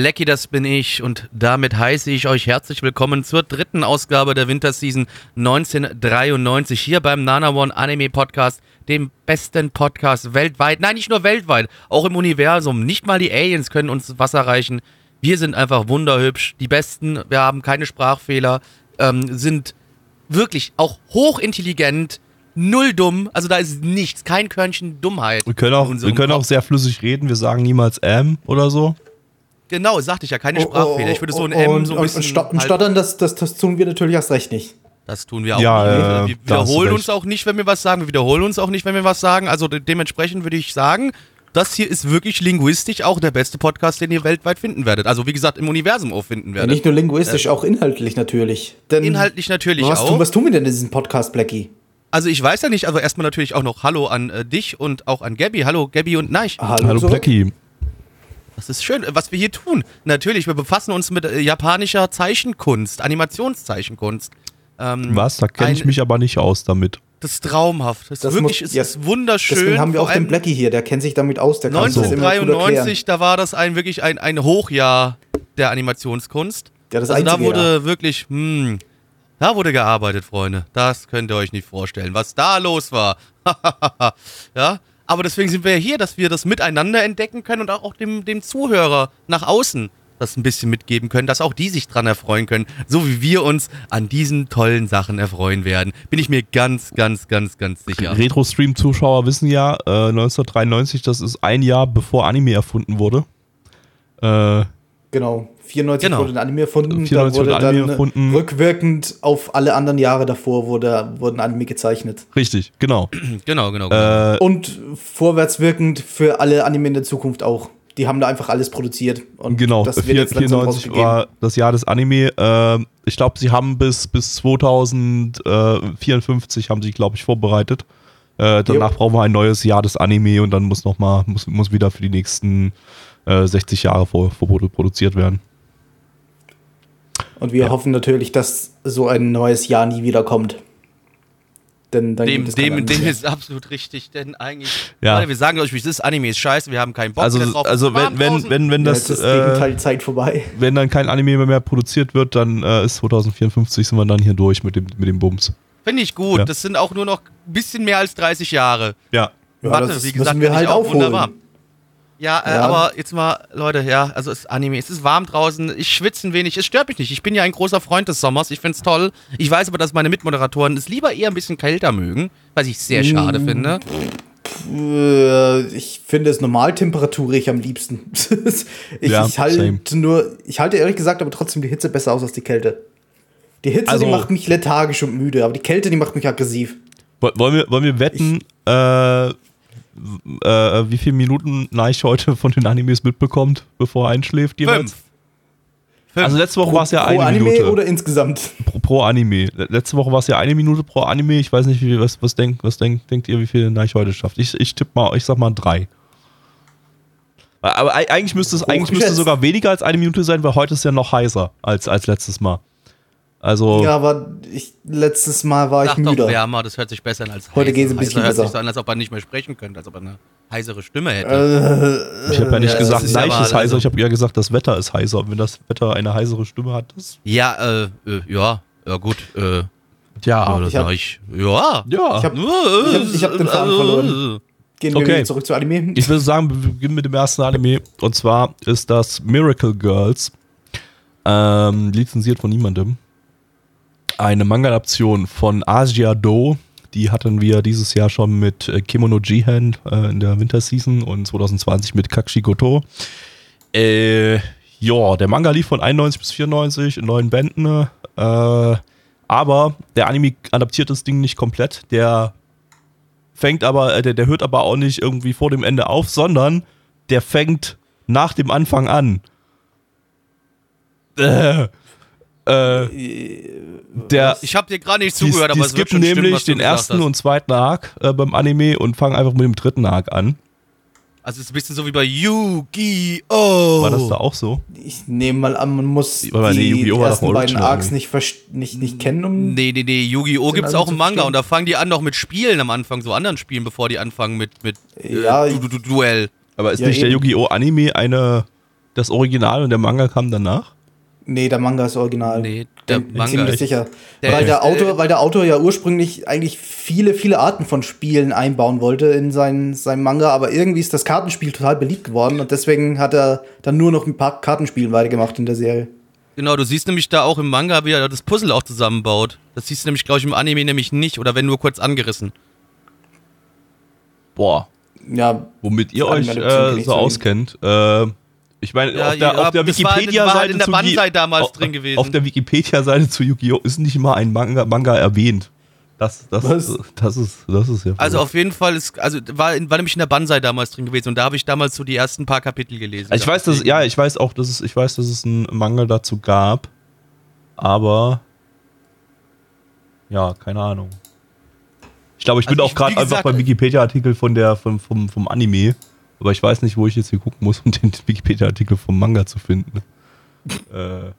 Blackie, das bin ich und damit heiße ich euch herzlich willkommen zur dritten Ausgabe der Winterseason 1993 hier beim Nana One Anime Podcast, dem besten Podcast weltweit. Nein, nicht nur weltweit, auch im Universum. Nicht mal die Aliens können uns Wasser reichen. Wir sind einfach wunderhübsch, die Besten, wir haben keine Sprachfehler, ähm, sind wirklich auch hochintelligent, null dumm, also da ist nichts, kein Körnchen Dummheit. Wir können auch, wir können auch sehr flüssig reden. Wir sagen niemals ähm oder so. Genau, sagte ich ja, keine Oh, Sprachfehler. Ich würde so ein M und, so ein und, bisschen. und stottern, halt- stottern das, das, das tun wir natürlich erst recht nicht. Das tun wir auch Ja, nicht. äh, wir wiederholen uns auch nicht, wenn wir was sagen. Wir wiederholen uns auch nicht, wenn wir was sagen. Also de dementsprechend würde ich sagen, das hier ist wirklich linguistisch auch der beste Podcast, den ihr weltweit finden werdet. Also wie gesagt, im Universum auch finden Ja, werdet. nicht nur linguistisch, auch inhaltlich natürlich. Denn Inhaltlich natürlich was, auch. Tun, was tun wir denn in diesem Podcast, Blackie? Also ich weiß ja nicht, also erstmal natürlich auch noch Hallo an äh, dich und auch an Gabby. Hallo Gabby und Neich. Hallo, Hallo. Blackie. Das ist schön, was wir hier tun. Natürlich, wir befassen uns mit äh, japanischer Zeichenkunst, Animationszeichenkunst. Ähm, Was? Da kenne ich mich aber nicht aus damit. Das ist traumhaft. Das, Das ist wirklich, muss- ja, ist wunderschön. Deswegen haben wir auch den Blackie hier, der kennt sich damit aus, der kann uns das immer gut erklären. 1993, da war das ein wirklich ein, ein Hochjahr der Animationskunst. Ja, das also da einzige wurde wirklich, hm, da wurde gearbeitet, Freunde. Das könnt ihr euch nicht vorstellen, was da los war. ja, aber deswegen sind wir ja hier, dass wir das miteinander entdecken können und auch dem, dem Zuhörer nach außen das ein bisschen mitgeben können, dass auch die sich dran erfreuen können, so wie wir uns an diesen tollen Sachen erfreuen werden. Bin ich mir ganz, ganz, ganz, ganz sicher. Retro-Stream-Zuschauer wissen ja, äh, 1993, das ist ein Jahr bevor Anime erfunden wurde. Äh, Genau. 94 Genau. wurde ein Anime erfunden, 94 da wurde wurde Anime dann äh, erfunden. rückwirkend auf alle anderen Jahre davor wurde, wurden Anime gezeichnet. richtig, genau. Genau, genau, genau. Äh, Und vorwärtswirkend für alle Anime in der Zukunft auch. Die haben da einfach alles produziert. Und genau, das wird vier- jetzt langsam 94 rausgegeben. war das Jahr des Anime. Äh, ich glaube, sie haben bis, bis 2054 haben sie, glaube ich, vorbereitet. Äh, danach Jo. brauchen wir ein neues Jahr des Anime und dann muss noch mal, muss, muss wieder für die nächsten äh, 60 Jahre vor, vorproduziert werden. Und wir hoffen natürlich, dass so ein neues Jahr nie wieder kommt. Denn dann Dem, gibt es kein dem, dem ist absolut richtig, denn eigentlich. Ja. Leute, wir sagen euch, wie es ist, Anime ist scheiße, wir haben keinen Bock Also, mehr drauf. also wenn, wenn, wenn, wenn Ja, das, ist äh, Gegenteil Zeit vorbei. wenn dann kein Anime mehr produziert wird, dann äh, ist 2054 sind wir dann hier durch mit dem, mit dem Bums. Finde ich gut, Ja. das sind auch nur noch ein bisschen mehr als 30 Jahre. Ja. Ja, das wie müssen gesagt, wir finde halt ich auch aufholen. wunderbar. Ja, äh, Ja. aber jetzt mal, Leute, ja, also es ist Anime, es ist warm draußen, ich schwitze ein wenig, es stört mich nicht. Ich bin ja ein großer Freund des Sommers, ich find's toll. Ich weiß aber, dass meine Mitmoderatoren es lieber eher ein bisschen kälter mögen, was ich sehr schade Mm. finde. Äh, Ich finde es normaltemperaturig am liebsten. ich, Ja, ich halte nur, ich halte ehrlich gesagt aber trotzdem die Hitze besser aus als die Kälte. Die Hitze, Also- die macht mich lethargisch und müde, aber die Kälte, die macht mich aggressiv. Woll- Wollen wir, wollen wir wetten, äh, w- äh, wie viele Minuten Neich heute von den Animes mitbekommt, bevor er einschläft? jeweils? Fünf. Fünf. Also letzte Woche war es ja pro eine Anime Minute. oder insgesamt? pro, pro Anime. Le- Letzte Woche war es ja eine Minute pro Anime. Ich weiß nicht, wie, was, was, denkt, was denkt, denkt ihr, wie viel Neich heute schafft? Ich, ich tippe mal, ich sag mal drei. Aber ei- eigentlich müsste es eigentlich müsste sogar weniger als eine Minute sein, weil heute ist ja noch heißer als, als letztes Mal. Also, Ja, aber ich, letztes Mal war ich Sag doch müde. wärmer, das hört sich besser an als Heute heiser. geht's ein bisschen heiser hört sich so an, als ob er nicht mehr sprechen könnte, als ob er eine heisere Stimme hätte. Äh, ich habe ja nicht Ja, gesagt, ist Neich ist heiser, also- ich habe ja gesagt, das Wetter ist heiser. Und wenn das Wetter eine heisere Stimme hat, das. Ja, äh, äh, ja, ja gut, äh, Ja, ja, das ich hab- sag ich, ja. ja. Ich hab- ich hab- ich hab den Faden verloren. Gehen wir Okay. wieder zurück zu Anime. Ich würde sagen, wir beginnen mit dem ersten Anime. Und zwar ist das Miracle Girls. Ähm, lizenziert von niemandem. Eine Manga-Adaption von Asia Do. Die hatten wir dieses Jahr schon mit äh, Kimono Jihen äh, in der Winterseason und 2020 mit Kakshi Goto. Äh, ja, der Manga lief von 91 bis 94 in neun Bänden. Äh, aber der Anime adaptiert das Ding nicht komplett. Der fängt aber, äh, der, der hört aber auch nicht irgendwie vor dem Ende auf, sondern der fängt nach dem Anfang an. Äh, äh, der, Ich habe dir gerade nicht die, zugehört, die aber es stimmen, nämlich du den ersten hast. und zweiten Arc äh, beim Anime und fangen einfach mit dem dritten Arc an. Also es ist ein bisschen so wie bei Yu-Gi-Oh! War das da auch so? Ich nehme mal an, man muss nee, die Yu-Gi-Oh! war doch ersten beiden Original Arcs irgendwie. nicht, nicht, nicht kennen, um. Nee, nee, nee, Yu-Gi-Oh! Gibt's alle auch im Manga verstehen. und da fangen die an noch mit Spielen am Anfang, so anderen Spielen, bevor die anfangen mit, mit Ja, äh, du, du, du, Duell. Aber ist Ja, nicht der eben. Yu-Gi-Oh! Anime eine, das Original und der Manga kam danach? Nee, der Manga ist original. Nee, der Bin Manga ziemlich ist- sicher. Der weil, der Autor, äh, weil der Autor ja ursprünglich eigentlich viele, viele Arten von Spielen einbauen wollte in sein, sein Manga, aber irgendwie ist das Kartenspiel total beliebt geworden und deswegen hat er dann nur noch ein paar Kartenspielen weitergemacht in der Serie. Genau, du siehst nämlich da auch im Manga, wie er das Puzzle auch zusammenbaut. Das siehst du nämlich, glaube ich, im Anime nämlich nicht oder wenn nur kurz angerissen. Boah, Ja, womit ihr euch äh, so auskennt. Äh, ich meine, Ja, auf der, ja, der das Wikipedia-Seite halt in der zu Banzai damals auf, drin gewesen. Auf der Wikipedia-Seite zu Yu-Gi-Oh! ist nicht mal ein Manga, Manga erwähnt. Das, das, Was? das ist, das ist ja. Also auf jeden Fall ist, also war, war nämlich in der Banzai damals drin gewesen und da habe ich damals so die ersten paar Kapitel gelesen. Also ich weiß, dass es- ja, ich weiß auch, dass es, ich weiß, dass es einen Manga dazu gab, aber ja, keine Ahnung. Ich glaube, ich bin Also auch ich- gerade wie einfach beim Wikipedia-Artikel von der vom, vom, vom Anime, aber ich weiß nicht, wo ich jetzt hier gucken muss, um den Wikipedia-Artikel vom Manga zu finden. äh.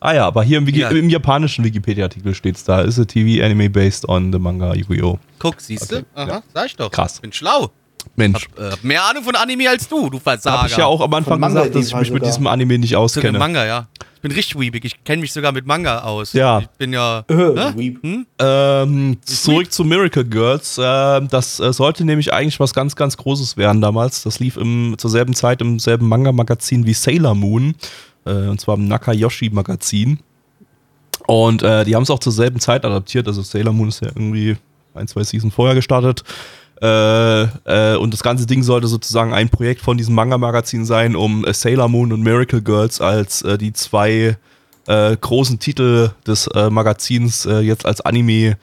Ah ja, aber hier im, Wiki Ja. im japanischen Wikipedia-Artikel steht's da. Ist a TV anime based on the manga Yu-Gi-Oh! Guck, siehst du? Okay, Aha, ja. sag ich doch. Krass. Bin schlau. Mensch, Hab, äh, hab mehr Ahnung von Anime als du, du Versager. habe ich ja auch am Anfang gesagt, dass ich mich mit sogar. diesem Anime nicht auskenne. Manga, ja. Ich bin richtig weebig. Ich kenne mich sogar mit Manga aus. Ja. Ich bin ja. Äh, ne? Hm? Ähm, zurück zu Miracle Girls. Ähm, das äh, sollte nämlich eigentlich was ganz, ganz Großes werden damals. Das lief im, zur selben Zeit im selben Manga-Magazin wie Sailor Moon. Äh, und zwar im Nakayoshi-Magazin. Und äh, die haben es auch zur selben Zeit adaptiert. Also Sailor Moon ist ja irgendwie ein, zwei Season vorher gestartet. Äh, äh, und das ganze Ding sollte sozusagen ein Projekt von diesem Manga-Magazin sein, um äh, Sailor Moon und Miracle Girls als äh, die zwei großen Titel des Magazins jetzt als Anime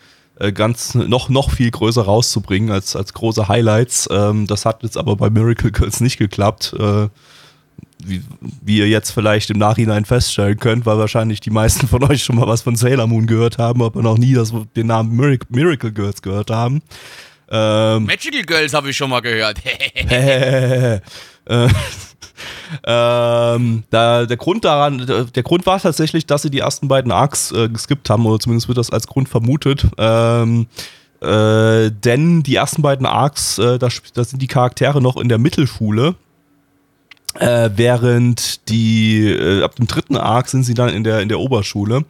ganz noch, noch viel größer rauszubringen als, als große Highlights. Ähm, das hat jetzt aber bei Miracle Girls nicht geklappt. Wie, wie ihr jetzt vielleicht im Nachhinein feststellen könnt, weil wahrscheinlich die meisten von euch schon mal was von Sailor Moon gehört haben, aber noch nie das, den Namen Miracle Girls gehört haben. Ähm, Magical Girls habe ich schon mal gehört. äh, ähm, da, der Grund daran, der, Grund war tatsächlich, dass sie die ersten beiden Arcs äh, geskippt haben, oder zumindest wird das als Grund vermutet. Ähm, äh, denn die ersten beiden Arcs, äh, da, da sind die Charaktere noch in der Mittelschule. Äh, während die, äh, ab dem dritten Arc sind sie dann in der, in der Oberschule.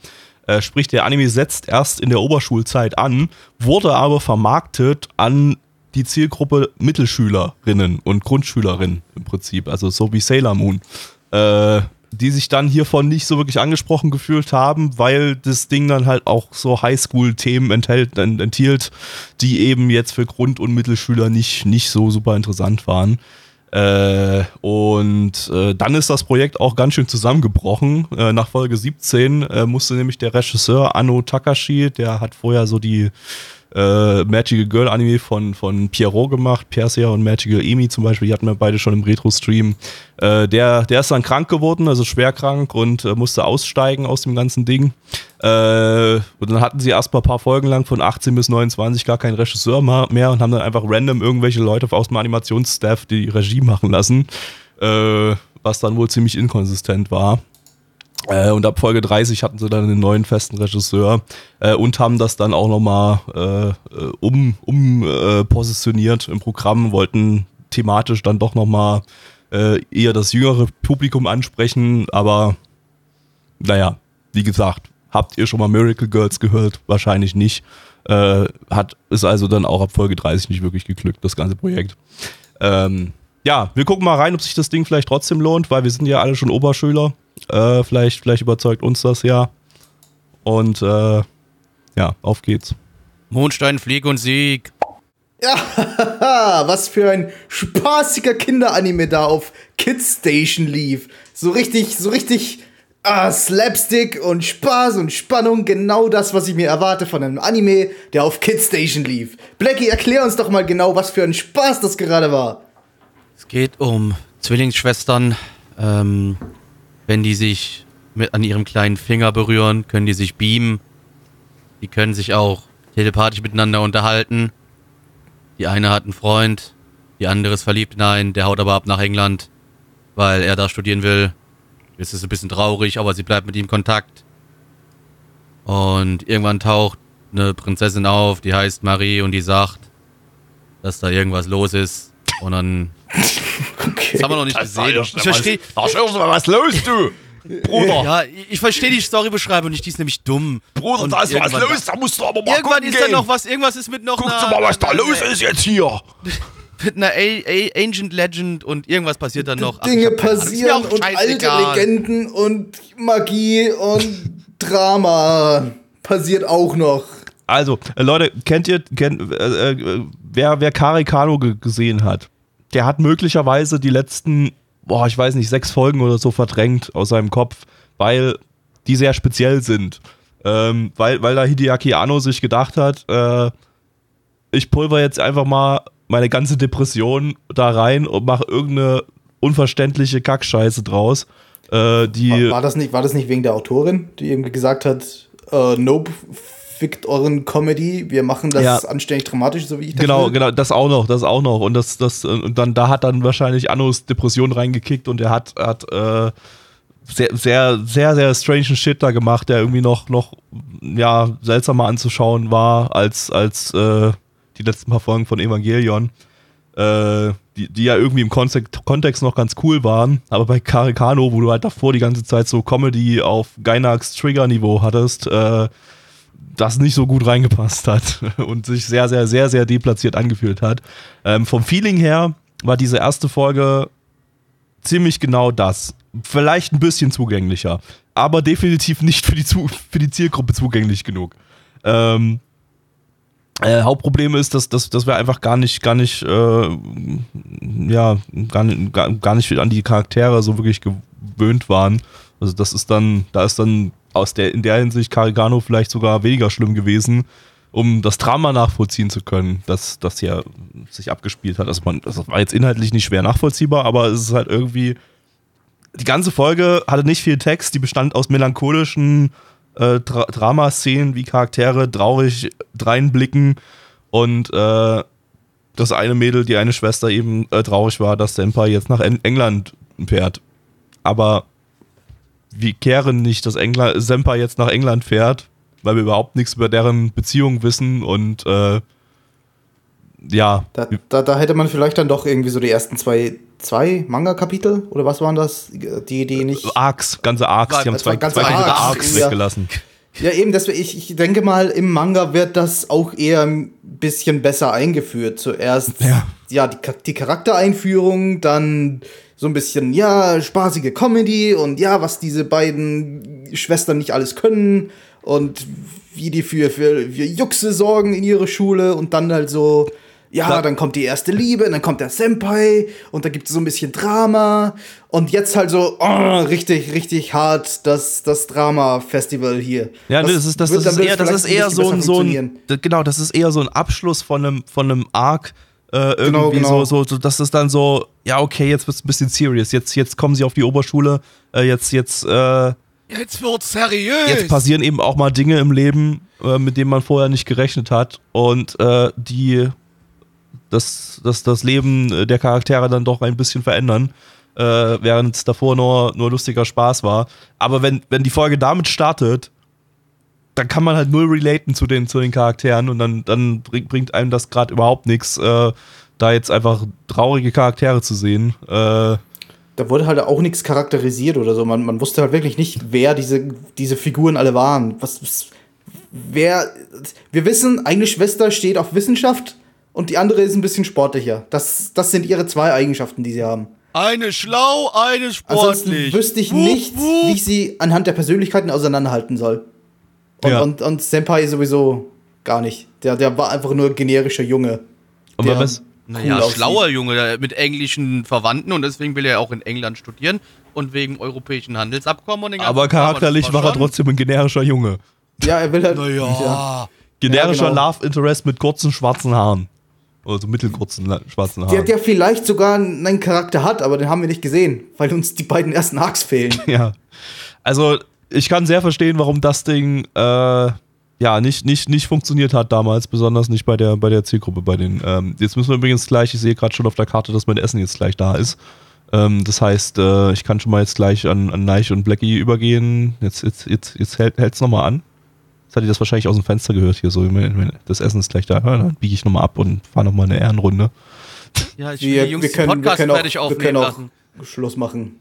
Äh, sprich, der Anime setzt erst in der Oberschulzeit an, wurde aber vermarktet an die Zielgruppe Mittelschülerinnen und Grundschülerinnen im Prinzip, also so wie Sailor Moon, äh, die sich dann hiervon nicht so wirklich angesprochen gefühlt haben, weil das Ding dann halt auch so Highschool-Themen enthält, ent- enthielt, die eben jetzt für Grund- und Mittelschüler nicht, nicht so super interessant waren. Äh, und äh, dann ist das Projekt auch ganz schön zusammengebrochen. Äh, nach Folge 17 äh, musste nämlich der Regisseur Anno Takashi, der hat vorher so die äh, Magical Girl Anime von, von Pierrot gemacht, Persia und Magical Emi zum Beispiel, die hatten wir beide schon im Retro-Stream. Äh, der, der ist dann krank geworden, also schwer krank und musste aussteigen aus dem ganzen Ding. Äh, und dann hatten sie erst mal ein paar Folgen lang von 18 bis 29 gar keinen Regisseur mehr und haben dann einfach random irgendwelche Leute aus dem Animationsstaff die Regie machen lassen, äh, was dann wohl ziemlich inkonsistent war. Äh, und ab Folge 30 hatten sie dann einen neuen festen Regisseur äh, und haben das dann auch nochmal äh, um, um äh, positioniert im Programm, wollten thematisch dann doch nochmal äh, eher das jüngere Publikum ansprechen, aber naja, wie gesagt, habt ihr schon mal Miracle Girls gehört? Wahrscheinlich nicht. Äh, hat ist also dann auch ab Folge 30 nicht wirklich geglückt, das ganze Projekt. Ähm, ja, wir gucken mal rein, ob sich das Ding vielleicht trotzdem lohnt, weil wir sind ja alle schon Oberschüler. Äh, vielleicht, vielleicht überzeugt uns das ja. Und äh, ja, auf geht's. Mondstein, Flieg und Sieg. Ah, was für ein spaßiger Kinderanime da auf Kids Station lief. So richtig, so richtig ah, Slapstick und Spaß und Spannung. Genau das, was ich mir erwarte von einem Anime, der auf Kids Station lief. Blackie, erklär uns doch mal genau, was für ein Spaß das gerade war. Es geht um Zwillingsschwestern. Ähm, wenn die sich mit an ihrem kleinen Finger berühren, können die sich beamen. Die können sich auch telepathisch miteinander unterhalten. Die eine hat einen Freund, die andere ist verliebt in einen, der haut aber ab nach England, weil er da studieren will. Es ist ein bisschen traurig, aber sie bleibt mit ihm in Kontakt. Und irgendwann taucht eine Prinzessin auf, die heißt Marie und die sagt, dass da irgendwas los ist. Und dann. Okay. Das haben wir noch nicht gesehen. Ich verstehe. Da ist was los, du! Bruder! Ja, ich verstehe die Storybeschreibung nicht, die ist nämlich dumm. Bruder, Und da ist was los, da musst du aber mal Irgendwann ist da gehen. noch was, irgendwas ist mit noch Guck einer, mal, was da los ist jetzt hier! mit einer A A Ancient Legend und irgendwas passiert dann noch. Ach, Dinge mir passieren auch und alte. Legenden und Magie und Drama passiert auch noch. Also, äh, Leute, kennt ihr, kennt, äh, äh, wer, wer Karikano ge gesehen hat, der hat möglicherweise die letzten, boah, ich weiß nicht, sechs Folgen oder so verdrängt aus seinem Kopf, weil die sehr speziell sind. Ähm, weil, weil da Hideaki Anno sich gedacht hat, äh, ich pulver jetzt einfach mal meine ganze Depression da rein und mache irgendeine unverständliche Kackscheiße draus. Äh, die, War, war, das nicht, war das nicht wegen der Autorin, die eben gesagt hat, äh, Nope, fickt euren Comedy, wir machen das Ja. anständig dramatisch, so wie ich das Genau, will. genau, das auch noch, das auch noch. Und das, das, und dann, da hat dann wahrscheinlich Annos Depression reingekickt und er hat, hat äh, sehr, sehr, sehr, sehr strange Shit da gemacht, der irgendwie noch, noch, ja, seltsamer anzuschauen war als, als äh, die letzten paar Folgen von Evangelion. Äh, die, die ja irgendwie im Kontext, Kontext noch ganz cool waren, aber bei Karikano, wo du halt davor die ganze Zeit so Comedy auf Gainax Trigger-Niveau hattest, äh, das nicht so gut reingepasst hat und sich sehr, sehr, sehr, sehr deplatziert angefühlt hat. Ähm, vom Feeling her war diese erste Folge ziemlich genau das. Vielleicht ein bisschen zugänglicher, aber definitiv nicht für die, Zu für die Zielgruppe zugänglich genug. Ähm, äh, Hauptproblem ist, dass, dass, dass wir einfach gar nicht, gar nicht, äh, ja, gar gar, gar nicht an die Charaktere so wirklich gewöhnt waren. Also das ist dann, da ist dann aus der, in der Hinsicht Carigano vielleicht sogar weniger schlimm gewesen, um das Drama nachvollziehen zu können, das, das hier sich abgespielt hat. Also man, das war jetzt inhaltlich nicht schwer nachvollziehbar, aber es ist halt irgendwie, die ganze Folge hatte nicht viel Text, die bestand aus melancholischen äh, Dra Dramaszenen, wie Charaktere traurig dreinblicken und äh, das eine Mädel, die eine Schwester eben äh, traurig war, dass Senpai jetzt nach en England fährt. Aber wir kehren nicht, dass England, Senpai jetzt nach England fährt, weil wir überhaupt nichts über deren Beziehung wissen und äh, ja, Da, da, da hätte man vielleicht dann doch irgendwie so die ersten zwei, zwei Manga-Kapitel oder was waren das? Die, die nicht. Arcs, ganze Arcs, die haben zwei, ganze zwei ganze Arcs, Arcs ja. weggelassen. Ja, eben, das, ich, ich denke mal, im Manga wird das auch eher ein bisschen besser eingeführt. Zuerst Ja. ja, die, die Charaktereinführung, dann so ein bisschen, ja, spaßige Comedy und ja, was diese beiden Schwestern nicht alles können und wie die für, für, für Juxe sorgen in ihrer Schule und dann halt so, ja, Da- dann kommt die erste Liebe, und dann kommt der Senpai und da gibt es so ein bisschen Drama und jetzt halt so oh, richtig, richtig hart das, das Drama-Festival hier. Ja, das, ist, das, wird das dann ist eher, das ist eher so ein, so ein, genau, das ist eher so ein Abschluss von einem, von einem Arc. Äh, irgendwie Genau, genau. So, so, so, das ist dann so, ja, okay, jetzt wird's ein bisschen serious. Jetzt, jetzt kommen sie auf die Oberschule, äh, jetzt, jetzt, äh, Jetzt wird's seriös. jetzt passieren eben auch mal Dinge im Leben, äh, mit denen man vorher nicht gerechnet hat und äh, die das, das, das Leben äh, der Charaktere dann doch ein bisschen verändern, äh, während es davor nur, nur lustiger Spaß war. Aber wenn, wenn die Folge damit startet, dann kann man halt null relaten zu den, zu den Charakteren und dann, dann bring, bringt einem das gerade überhaupt nichts, äh, da jetzt einfach traurige Charaktere zu sehen. Äh, Da wurde halt auch nichts charakterisiert oder so. Man, man wusste halt wirklich nicht, wer diese, diese Figuren alle waren. Was, was, wer. Wir wissen, eine Schwester steht auf Wissenschaft und die andere ist ein bisschen sportlicher. Das, das sind ihre zwei Eigenschaften, die sie haben. Eine schlau, eine Ansonsten sportlich. wüsste ich Wup, nicht, wup. wie ich sie anhand der Persönlichkeiten auseinanderhalten soll. Und, Ja. und, und Senpai sowieso gar nicht. Der, der war einfach nur generischer Junge. aber der was, Naja, cool aussieht. schlauer Junge mit englischen Verwandten und deswegen will er auch in England studieren und wegen europäischen Handelsabkommen und den ganzen aber charakterlich das war er trotzdem ein generischer Junge. Ja, er will halt. Naja. Ja. Generischer Ja, genau. Love Interest mit kurzen schwarzen Haaren. Oder so mittelkurzen schwarzen Haaren. Der, der vielleicht sogar einen Charakter hat, aber den haben wir nicht gesehen, weil uns die beiden ersten Arcs fehlen. Ja. Also, ich kann sehr verstehen, warum das Ding äh, ja nicht, nicht, nicht funktioniert hat damals, besonders nicht bei der, bei der Zielgruppe. Bei den, ähm, jetzt müssen wir übrigens gleich, ich sehe gerade schon auf der Karte, dass mein Essen jetzt gleich da ist. Ähm, das heißt, äh, ich kann schon mal jetzt gleich an, an Neich und Blackie übergehen. Jetzt, jetzt, jetzt, jetzt hält es nochmal an. Jetzt hat ihr das wahrscheinlich aus dem Fenster gehört hier so. Das Essen ist gleich da. Ja, dann biege ich nochmal ab und fahre nochmal eine Ehrenrunde. Ja, ich will Wir, die Jungs wir, können, den wir Podcast können auch, fertig wir aufnehmen können auch lassen. Das, Schluss machen.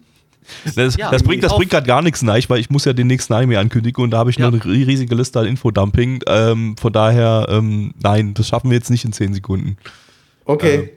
Ja, das bringt, das bringt gerade gar nichts Neich, weil ich muss ja den nächsten Anime ankündigen und da habe ich Ja. nur eine riesige Liste an Infodumping. Ähm, von daher, ähm, nein, das schaffen wir jetzt nicht in 10 Sekunden. Okay.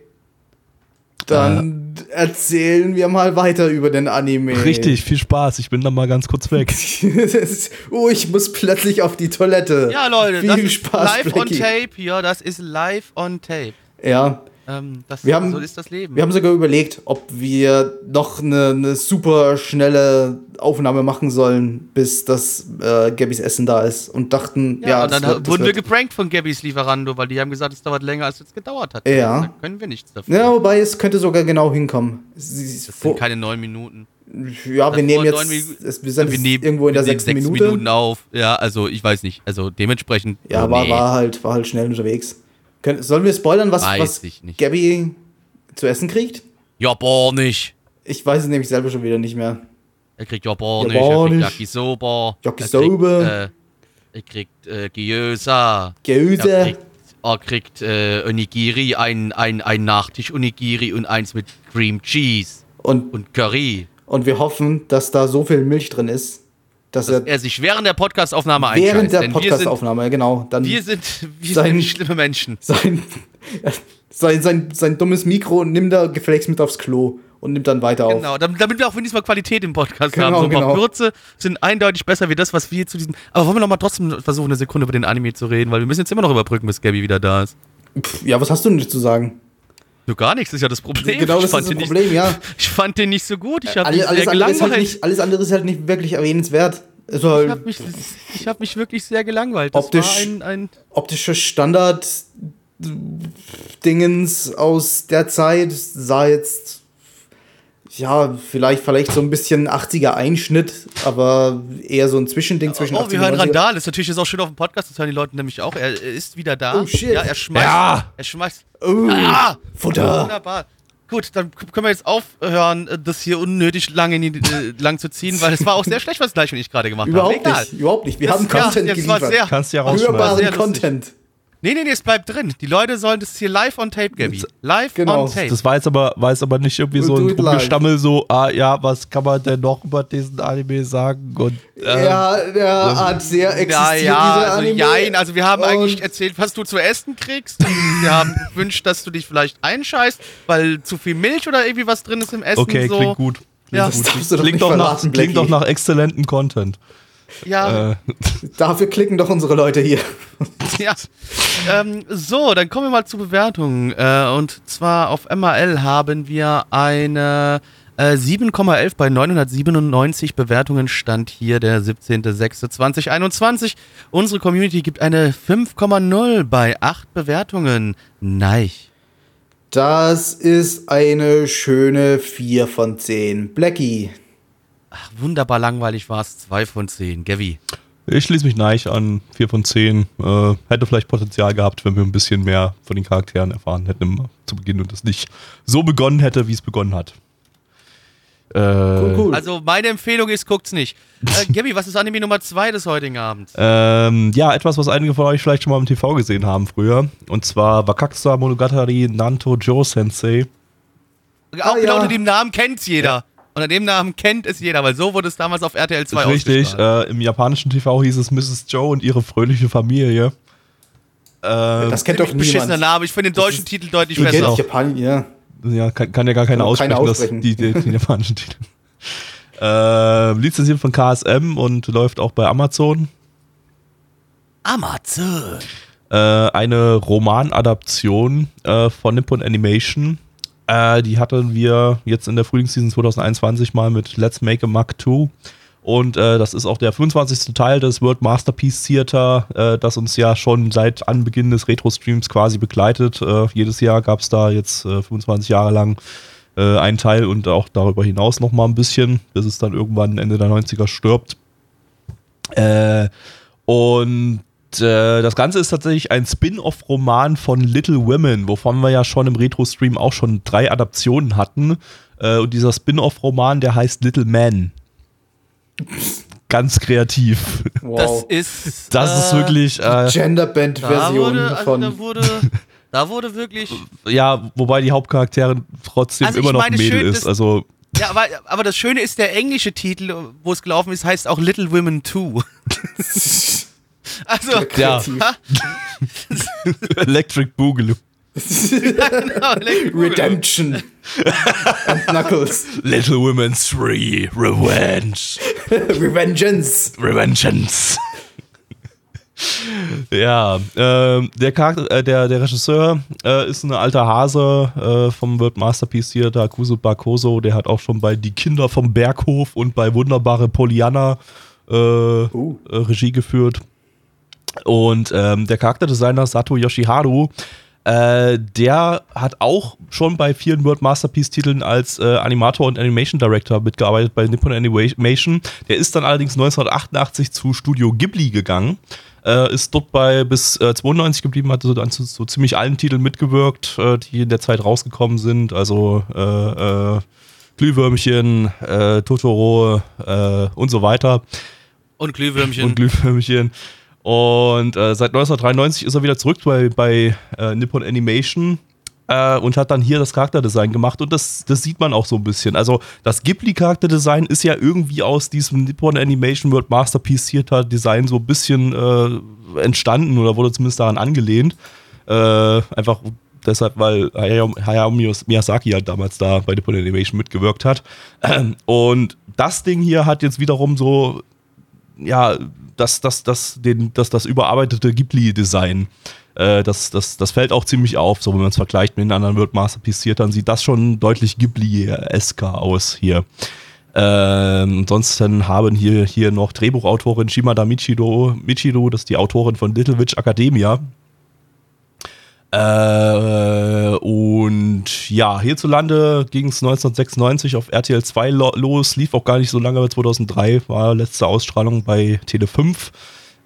Dann erzählen wir mal weiter über den Anime. Richtig, viel Spaß. Ich bin dann mal ganz kurz weg. oh, ich muss plötzlich auf die Toilette. Ja, Leute, Viel das ist Spaß, live on Blackie. tape hier. Das ist live on tape. Ja, Ähm, das, Wir haben- so ist das Leben. wir haben sogar überlegt, ob wir noch eine, eine super schnelle Aufnahme machen sollen, bis das äh, Gabbys Essen da ist. Und dachten, ja, ja, und dann wird- wurden wir geprankt von Gabbys Lieferando, weil die haben gesagt, es dauert länger, als es gedauert hat. Ja. Da können wir nichts dafür. Ja, wobei es könnte sogar genau hinkommen. Sie- das sind keine neun Minuten. ja, wir nehmen jetzt, es, wir sind wir nehmen, irgendwo in der sechsten sechs Minute. Minuten auf. Ja, also ich weiß nicht. Also dementsprechend. Ja, oh, war, nee. war, halt, war halt schnell unterwegs. Können, sollen wir spoilern, was, was. Gabby zu essen kriegt? Ja, boah, nicht. Ich weiß es nämlich selber schon wieder nicht mehr. Er kriegt ja boah nicht. Er kriegt. Yakisoba. Yakisoba. Er kriegt, äh, er kriegt äh, Gyoza. Er kriegt, er kriegt äh, Onigiri, ein, ein, ein Nachtisch-Onigiri und eins mit Cream Cheese Und, und Curry. und wir hoffen, dass da so viel Milch drin ist, dass, Dass er er sich während der Podcastaufnahme einscheißt. während der denn wir sind, Podcastaufnahme, genau, dann wir sind, wir Sein- sind schlimme Menschen. sein, sein, sein, sein dummes Mikro nimmt er gefälligst mit aufs Klo und nimmt dann weiter auf. Genau, damit, wir auch wenigstens mal Qualität im Podcast Genau, haben. So genau. Kürze sind eindeutig besser wie das, was wir zu diesem. Aber wollen wir noch mal trotzdem versuchen, eine Sekunde über den Anime zu reden, weil wir müssen jetzt immer noch überbrücken, bis Gabby wieder da ist. Pff, Ja, was hast du denn zu sagen? So gar nichts, ist ja das Problem. Genau, ich das fand ist das den Problem, ja. Nicht, ich fand den nicht so gut. Ich habe Alles, alles, ist halt nicht, alles andere ist halt nicht wirklich erwähnenswert. War ich habe mich, ich hab mich wirklich sehr gelangweilt. Das Optisch- ein, ein optische Standard Dingens aus der Zeit sah jetzt ja, vielleicht vielleicht so ein bisschen 80er Einschnitt, aber eher so ein Zwischending zwischen Oh, 80 wir hören 90er. Randal. Das ist natürlich jetzt auch schön auf dem Podcast. Das hören die Leute nämlich auch. Er ist wieder da. Oh, shit. Ja, er schmeißt. Ja. Er schmeißt. Oh, Ah! Futter. Wunderbar. Gut, dann können wir jetzt aufhören, das hier unnötig lang, in die, äh, lang zu ziehen, weil es war auch sehr schlecht, was gleich und ich gerade gemacht Überhaupt habe. Egal. nicht, überhaupt nicht. Wir Das- haben ja, Content das war geliefert. sehr- Kannst du ja sehr Hörbaren lustig. Nee, nee, nee, es bleibt drin. Die Leute sollen das hier live on tape, Gabby. Live Genau. on tape. Das war jetzt aber, jetzt aber nicht irgendwie so ein. Rumgestammel, so, ah ja, was kann man denn noch über diesen Anime sagen? Und, ähm, ja, der hat sehr existiert, ja, ja, dieser also Anime. jein. Also wir haben eigentlich erzählt, was du zu essen kriegst. Wir haben gewünscht, dass du dich vielleicht einscheißt, weil zu viel Milch oder irgendwie was drin ist im Essen. okay, so. klingt gut. Klingt, Ja. gut. Das darfst du doch klingt, nicht doch nach, klingt doch nach exzellenten Content. Ja, Äh, Dafür klicken doch unsere Leute hier. ja. Ähm, so, dann kommen wir mal zu Bewertungen. Äh, und zwar auf MRL haben wir eine äh, 7,11 bei 997 Bewertungen. Stand hier der 17.06.2021. Unsere Community gibt eine 5,0 bei 8 Bewertungen. Nein. Das ist eine schöne 4 von 10. Blackie. Ach, wunderbar langweilig war es. 2 von 10. Gavi. ich schließe mich Neich an, 4 von 10. Äh, hätte vielleicht Potenzial gehabt, wenn wir ein bisschen mehr von den Charakteren erfahren hätten im, zu Beginn und es nicht so begonnen hätte, wie es begonnen hat. Äh, Cool, cool. Also meine Empfehlung ist, guckt's nicht. Äh, Gabi, was ist Anime Nummer 2 des heutigen Abends? Ähm, ja, etwas, was einige von euch vielleicht schon mal im TV gesehen haben früher. Und zwar Wakaksa Monogatari Nanto Jo Sensei. Auch Ah, genau ja. unter dem Namen kennt's jeder. Unter dem Namen kennt es jeder, weil so wurde es damals auf RTL 2 Richtig, ausgestrahlt. äh, im japanischen TV hieß es Mrs. Joe und ihre fröhliche Familie. Ähm, das kennt doch Ziemlich beschissener niemand. Name. Ich finde den deutschen Titel deutlich Die kennt besser. Japan, ja. ja, kann, kann ja gar keiner Kann auch aussprechen, das, aussprechen. die, die, den japanischen Titel. Äh, lizenziert von KSM und läuft auch bei Amazon. Amazon. äh, eine Romanadaption äh, von Nippon Animation. Äh, die hatten wir jetzt in der Frühlingsseason 2021 mal mit Let's Make a Muck 2. Und äh, das ist auch der 25. Teil des World Masterpiece Theater, äh, das uns ja schon seit Anbeginn des Retro-Streams quasi begleitet. Äh, jedes Jahr gab es da jetzt 25 äh, Jahre lang äh, einen Teil und auch darüber hinaus noch mal ein bisschen, bis es dann irgendwann Ende der 90er stirbt. Äh, und das Ganze ist tatsächlich ein Spin-off-Roman von Little Women, wovon wir ja schon im Retro-Stream auch schon drei Adaptionen hatten. und dieser Spin-off-Roman, der heißt Little Man ganz kreativ. Wow. Das ist. Das äh, ist wirklich. Äh, Genderband-Version also von. Da wurde, da wurde wirklich. Ja, wobei die Hauptcharakterin trotzdem also immer noch ein Mädel ist. Also. Ja, aber, aber das Schöne ist, der englische Titel, wo es gelaufen ist, heißt auch Little Women 2. also, ja. Electric Boogaloo. genau, Redemption. Und Knuckles. Little Women 3, Revenge. Revengeance. Revengeance. ja, äh, der, Charakter, äh, der, der Regisseur äh, ist ein alter Hase äh, vom World Masterpiece hier, der Akuso Bakoso, der hat auch schon bei Die Kinder vom Berghof und bei Wunderbare Pollyanna äh, uh. Äh, Regie geführt. Und ähm, der Charakterdesigner Sato Yoshiharu äh, der hat auch schon bei vielen World Masterpiece-Titeln als äh, Animator und Animation Director mitgearbeitet bei Nippon Animation. Der ist dann allerdings 1988 zu Studio Ghibli gegangen. Äh, ist dort bei bis 92 geblieben, hat so, zu so ziemlich allen Titeln mitgewirkt, äh, die in der Zeit rausgekommen sind. Also äh, Glühwürmchen, Totoro und so weiter. Und Glühwürmchen. Und Glühwürmchen. Und äh, seit 1993 ist er wieder zurück bei, bei äh, Nippon Animation äh, und hat dann hier das Charakterdesign gemacht. Und das, das sieht man auch so ein bisschen. Also das Ghibli-Charakterdesign ist ja irgendwie aus diesem Nippon Animation World Masterpiece Theater Design so ein bisschen äh, entstanden oder wurde zumindest daran angelehnt. Äh, einfach deshalb, weil Hayao Miyazaki halt damals da bei Nippon Animation mitgewirkt hat. Und das Ding hier hat jetzt wiederum so ja, das, das, das, den, das, das überarbeitete Ghibli-Design, äh, das, das, das fällt auch ziemlich auf. So, wenn man es vergleicht mit den anderen World Masterpiece dann sieht das schon deutlich Ghibli-esker aus hier. Ähm, ansonsten haben hier, hier noch Drehbuchautorin Shimada Michido, Michido, das ist die Autorin von Little Witch Academia. Äh, und ja, hierzulande ging es 1996 auf RTL 2 lo los, lief auch gar nicht so lange, aber 2003 war letzte Ausstrahlung bei Tele 5.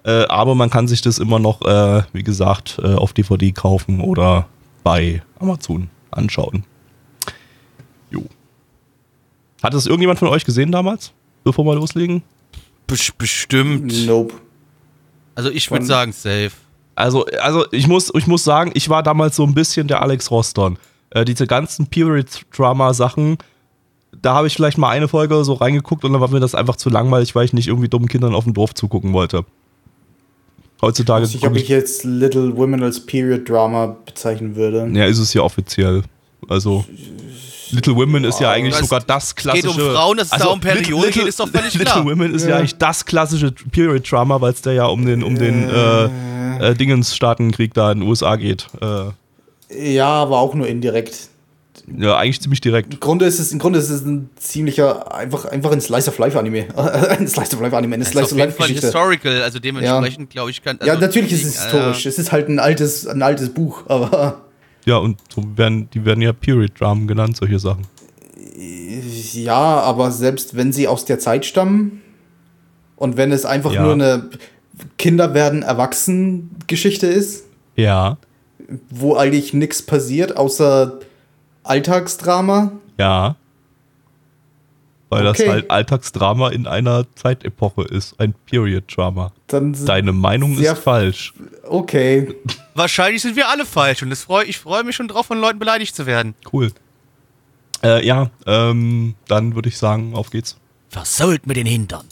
Äh, aber man kann sich das immer noch, äh, wie gesagt, äh, auf DVD kaufen oder bei Amazon anschauen. Jo. Hat das irgendjemand von euch gesehen damals, bevor wir loslegen? Bestimmt. Nope. Also ich würde sagen, safe. Also, also ich, muss, ich muss sagen, ich war damals so ein bisschen der Alex Roston. Äh, diese ganzen Period-Drama-Sachen, da habe ich vielleicht mal eine Folge so reingeguckt und dann war mir das einfach zu langweilig, weil ich nicht irgendwie dummen Kindern auf dem Dorf zugucken wollte. Heutzutage. Ich weiß nicht, ob ich jetzt Little Women als Period-Drama bezeichnen würde. Ja, ist es ja offiziell. Also. Little Women ist ja eigentlich sogar das klassische. Es geht um Frauen, dass es also da um Periode geht, ist doch völlig Little klar. Little Women ist ja. ja. eigentlich das klassische Period Drama, weil es da ja um den, um den äh, äh, Dingensstaatenkrieg da in den USA geht. Äh. Ja, aber auch nur indirekt. Ja, eigentlich ziemlich direkt. Im Grunde ist es, im Grunde ist es ein ziemlicher, einfach, einfach ein Slice of Life Anime. ein Slice of Life Anime, eine Slice of Life Geschichte. historical, also dementsprechend ja. glaube ich kann. Also ja, natürlich ist es historisch. Äh, es ist halt ein altes, ein altes Buch, aber. Ja, und so werden, die werden ja Period Dramen genannt, solche Sachen. Ja, aber selbst wenn sie aus der Zeit stammen und wenn es einfach ja. nur eine Kinder werden erwachsen Geschichte ist. Ja. Wo eigentlich nichts passiert, außer Alltagsdrama. Ja. Weil okay. das halt Alltagsdrama in einer Zeitepoche ist, ein Period-Drama. Deine Meinung ist falsch. Okay. Wahrscheinlich sind wir alle falsch und freu, ich freue mich schon drauf, von Leuten beleidigt zu werden. Cool. Äh, ja, ähm, dann würde ich sagen, auf geht's. Versault mit den Hintern.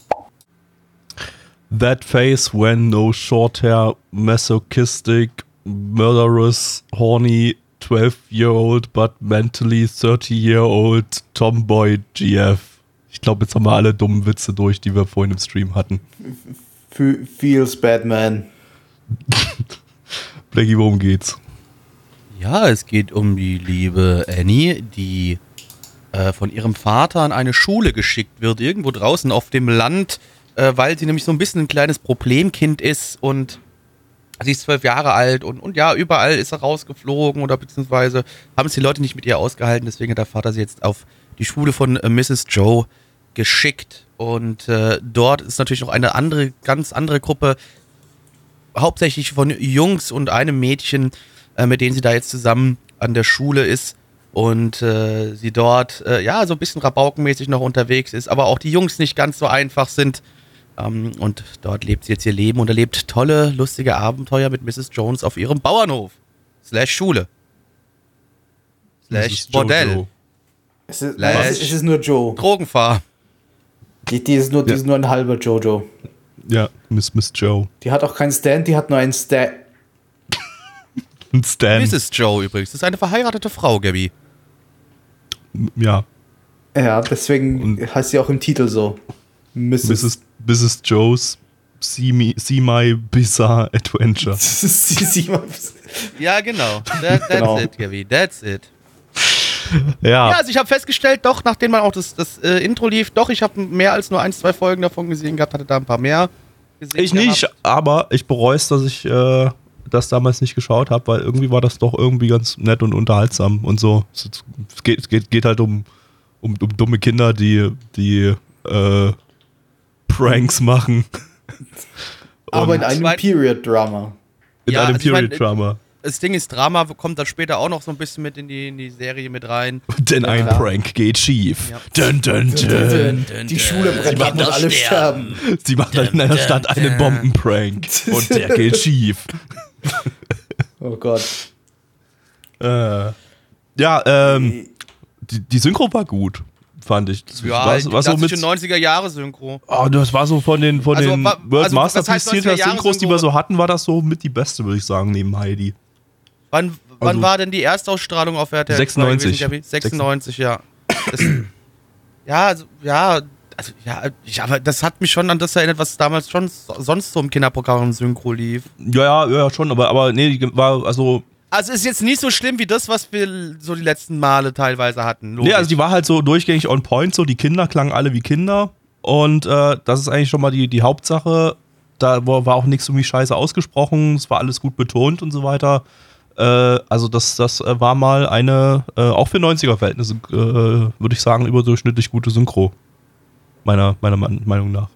That face when no short hair, masochistic, murderous, horny, 12 year old but mentally 30 year old Tomboy GF. Ich glaube, jetzt haben wir alle dummen Witze durch, die wir vorhin im Stream hatten. Feels bad, man. Blackie, worum geht's? Ja, es geht um die liebe Annie, die äh, von ihrem Vater an eine Schule geschickt wird, irgendwo draußen auf dem Land, äh, weil sie nämlich so ein bisschen ein kleines Problemkind ist und sie ist zwölf Jahre alt und, und ja, überall ist er rausgeflogen oder beziehungsweise haben es die Leute nicht mit ihr ausgehalten, deswegen hat der Vater sie jetzt auf die Schule von äh, Mrs. Joe geschickt. Und äh, dort ist natürlich noch eine andere, ganz andere Gruppe, hauptsächlich von Jungs und einem Mädchen, äh, mit denen sie da jetzt zusammen an der Schule ist und äh, sie dort äh, ja so ein bisschen rabaukenmäßig noch unterwegs ist, aber auch die Jungs nicht ganz so einfach sind. Ähm, und dort lebt sie jetzt ihr Leben und erlebt tolle, lustige Abenteuer mit Mrs. Jones auf ihrem Bauernhof. Slash Schule. Slash Mrs. Bordell. Es ist, Slash- es ist- es ist nur Joe. Drogenfahr. Die, die, ist nur, die ist nur ein halber Jojo. Ja, Miss, Miss Joe. Die hat auch keinen Stand, die hat nur einen Stand. Ein Stan. Mrs. Joe übrigens. Das ist eine verheiratete Frau, Gabby. Ja, Ja, deswegen Und- heißt sie auch im Titel so. Mrs. Mrs. Mrs. Joe's See, me, see My Bizarre Adventure. Ja, genau. That, that's Genau. it, Gabby. That's it. Ja, Ja, also ich habe festgestellt, doch, nachdem man auch das, das äh, Intro lief, doch, ich habe mehr als nur ein, zwei Folgen davon gesehen gehabt, hatte da ein paar mehr gesehen. ich nicht, gehabt. aber ich bereue es, dass ich äh, das damals nicht geschaut habe, weil irgendwie war das doch irgendwie ganz nett und unterhaltsam und so. Es es geht, es geht, geht halt um, um, um dumme Kinder, die, die äh, Pranks machen. Aber in einem Period-Drama. in Ja, einem also ich mein, Period-Drama. Das Ding ist, Drama kommt dann später auch noch so ein bisschen mit in die, in die Serie mit rein. Denn ein klar. Prank geht schief. Ja. Dun, dun, dun. Die Schule brennt ab und macht alle sterben. Sie macht dann in einer Stadt einen Bombenprank. Und der geht schief. Oh Gott. Äh, ja, ähm, die, die Synchro war gut, fand ich. Das Ja, war, war so mit, klassische 90er Jahre Synchro. oh, das war so von den, von Also, den wa- World also, Masterpiece heißt 90er Theater Synchros, die wir so hatten, war das so mit die beste, würde ich sagen, neben Heidi. Wann, wann Also- war denn die Erstausstrahlung auf RTL 96. gewesen, Gabi? 96, ja. Das, ja, also, ja, also, ja, ich, aber das hat mich schon an das erinnert, was damals schon so- sonst so im Kinderprogramm im Synchro lief. Ja, ja, ja, schon, aber, aber nee, war, also, Also ist jetzt nicht so schlimm wie das, was wir so die letzten Male teilweise hatten. nee, also die war halt so durchgängig on point, so die Kinder klangen alle wie Kinder und äh, das ist eigentlich schon mal die, die Hauptsache. Da war war auch nichts irgendwie scheiße ausgesprochen, es war alles gut betont und so weiter. Äh, also das, das äh, war mal eine, äh, auch für 90er-Verhältnisse, äh, würde ich sagen, überdurchschnittlich gute Synchro. Meiner, meiner Meinung nach.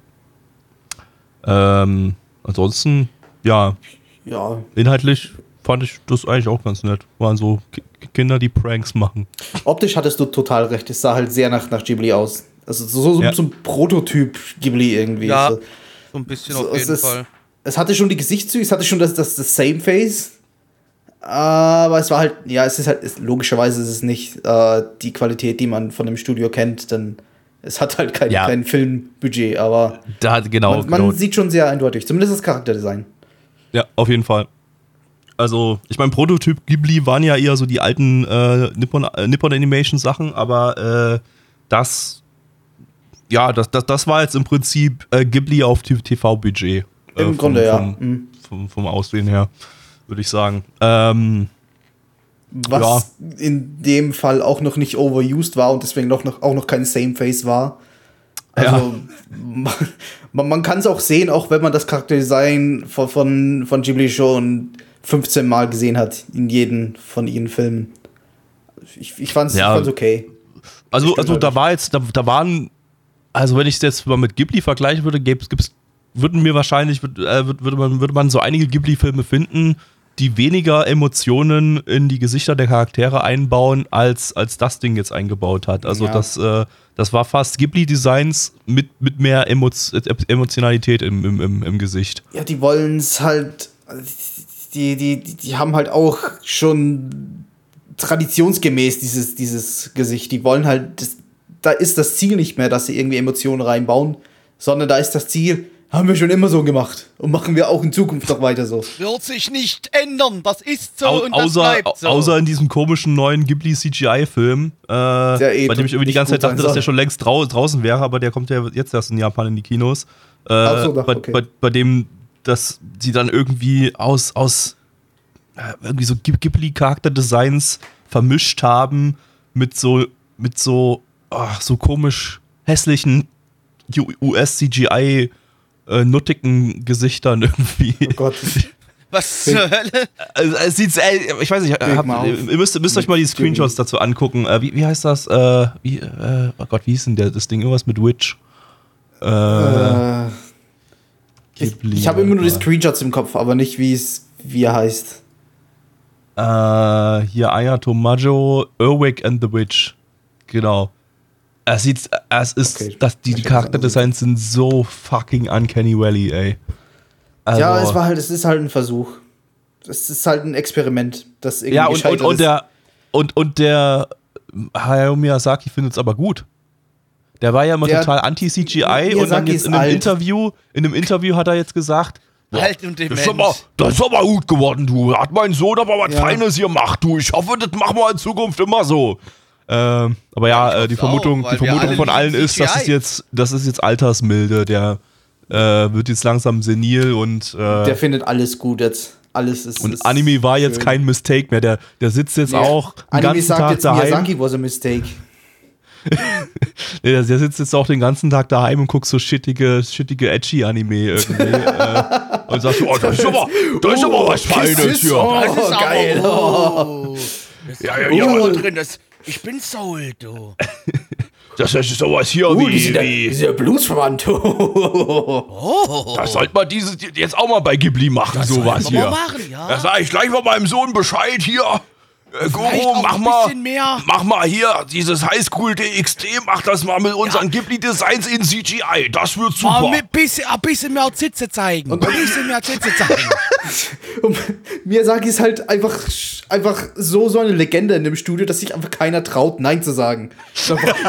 Ähm, ansonsten, ja, Ja. inhaltlich fand ich das eigentlich auch ganz nett. Waren so Ki Kinder, die Pranks machen. Optisch hattest du total recht. Es sah halt sehr nach, nach Ghibli aus. Also so, so, Ja. so ein Prototyp Ghibli irgendwie. Ja. So, so ein bisschen so, auf es jeden ist- Fall. Es hatte schon die Gesichtszüge, es hatte schon das, das, das Same Face. Aber es war halt, ja, es ist halt, es, logischerweise ist es nicht äh, die Qualität, die man von dem Studio kennt, denn es hat halt kein, Ja. kein Filmbudget, aber Da, genau, man, man sieht schon sehr eindeutig, zumindest das Charakterdesign. Ja, auf jeden Fall. Also, ich meine, Prototyp Ghibli waren ja eher so die alten äh, Nippon, äh, Nippon Animation Sachen, aber äh, das, ja, das, das, das war jetzt im Prinzip äh, Ghibli auf TV-Budget. Äh, Im vom- Grunde, ja. Vom, Mhm. vom, vom Aussehen her, würde ich sagen. Ähm, Was in dem Fall auch noch nicht overused war und deswegen noch, noch, auch noch kein Same Face war. Also, man, man kann es auch sehen, auch wenn man das Charakterdesign von, von, von Ghibli schon 15 Mal gesehen hat, in jedem von ihren Filmen. Ich, ich fand es Ja. okay. Also, also da war jetzt, da, da waren, also wenn ich es jetzt mal mit Ghibli vergleichen würde, gäb's, gibt's, würden mir wahrscheinlich, würd, äh, würd, würde, man, würde man so einige Ghibli-Filme finden, die weniger Emotionen in die Gesichter der Charaktere einbauen, als, als das Ding jetzt eingebaut hat. Also Ja. das, äh, das war fast Ghibli-Designs mit, mit mehr Emo Emotionalität im, im, im, im Gesicht. Ja, die wollen es halt. Die, die, die, die haben halt auch schon traditionsgemäß dieses, dieses Gesicht. Die wollen halt. Das, da ist das Ziel nicht mehr, dass sie irgendwie Emotionen reinbauen, sondern da ist das Ziel, haben wir schon immer so gemacht und machen wir auch in Zukunft noch weiter so. Wird sich nicht ändern, das ist so Au und das außer, bleibt so. außer in diesem komischen neuen Ghibli CGI-Film, äh, eh bei dem ich irgendwie die ganze Zeit dachte, dass der schon längst drau draußen wäre, aber der kommt ja jetzt erst in Japan in die Kinos. Äh, so, doch, bei, okay. bei, bei dem, dass sie dann irgendwie aus, aus äh, irgendwie so Ghib- Ghibli-Charakterdesigns vermischt haben mit so, mit so ach, so komisch hässlichen US-CGI äh, nuttigen Gesichtern irgendwie. Oh Gott. Was zur Hölle? Also, es sieht, ey, ich weiß nicht, hab, ihr müsst, müsst euch mal die Screenshots dazu angucken. Äh, wie, wie heißt das? Äh, wie, äh, oh Gott, wie hieß denn der, das Ding? Irgendwas mit Witch. Äh, Äh, ich Ghibli, ich habe immer nur die? Screenshots im Kopf, aber nicht, wie es wie er heißt. Äh, hier Ayato Majo, Erwick and the Witch. Genau. Es sieht, es ist, Okay, dass die, Charakterdesigns sind so fucking uncanny valley, ey. Also, ja, es war halt, es ist halt ein Versuch. Es ist halt ein Experiment, das irgendwie ja und, und, und der und, und der Hayao Miyazaki findet es aber gut. Der war ja immer Der- total anti-CGI und dann jetzt in einem alt. Interview, in einem Interview hat er jetzt gesagt, Alt und das ist, aber, das ist aber gut geworden, du. Hat mein Sohn aber was Ja. Feines gemacht, du. Ich hoffe, das machen wir in Zukunft immer so. Ähm, aber ja, äh, die auch, Vermutung, weil die Vermutung alle von allen ist, das ist CGI. jetzt, das ist jetzt Altersmilde. Der äh, wird jetzt langsam senil und äh, der findet alles gut jetzt. Alles ist. und ist Anime war jetzt schön. kein Mistake mehr. Der, der sitzt jetzt Nee, auch den Anime ganzen sagt Tag jetzt, daheim. Miyazaki was a mistake. Nee, der, der sitzt jetzt auch den ganzen Tag daheim und guckt so shittige, shittige Edgy-Anime irgendwie. äh, und sagt so, oh, das ist aber, das ist aber was Feines hier. Oh, Das ist geil. Oh. Das ist Ja, ja, ja. Humor drin. Das, ich bin Soul, du. Das ist sowas hier Uh, wie, sind ja, die wie ja bluesverwandt. Oh. das sollte man dieses jetzt auch mal bei Ghibli machen, sowas sollten wir hier. mal machen, ja. Da sag ich gleich mal meinem Sohn Bescheid hier. Äh, auch mach ein mal, mehr. mach mal hier dieses Highschool DxD, mach das mal mit unseren Ghibli-Designs in CGI. Das wird super. Oh, ein bisschen, ein bisschen mehr Zitze zeigen. Ein bisschen mehr Zitze zeigen. Und Miyazaki ist halt einfach, einfach so, so eine Legende in dem Studio, dass sich einfach keiner traut, Nein zu sagen.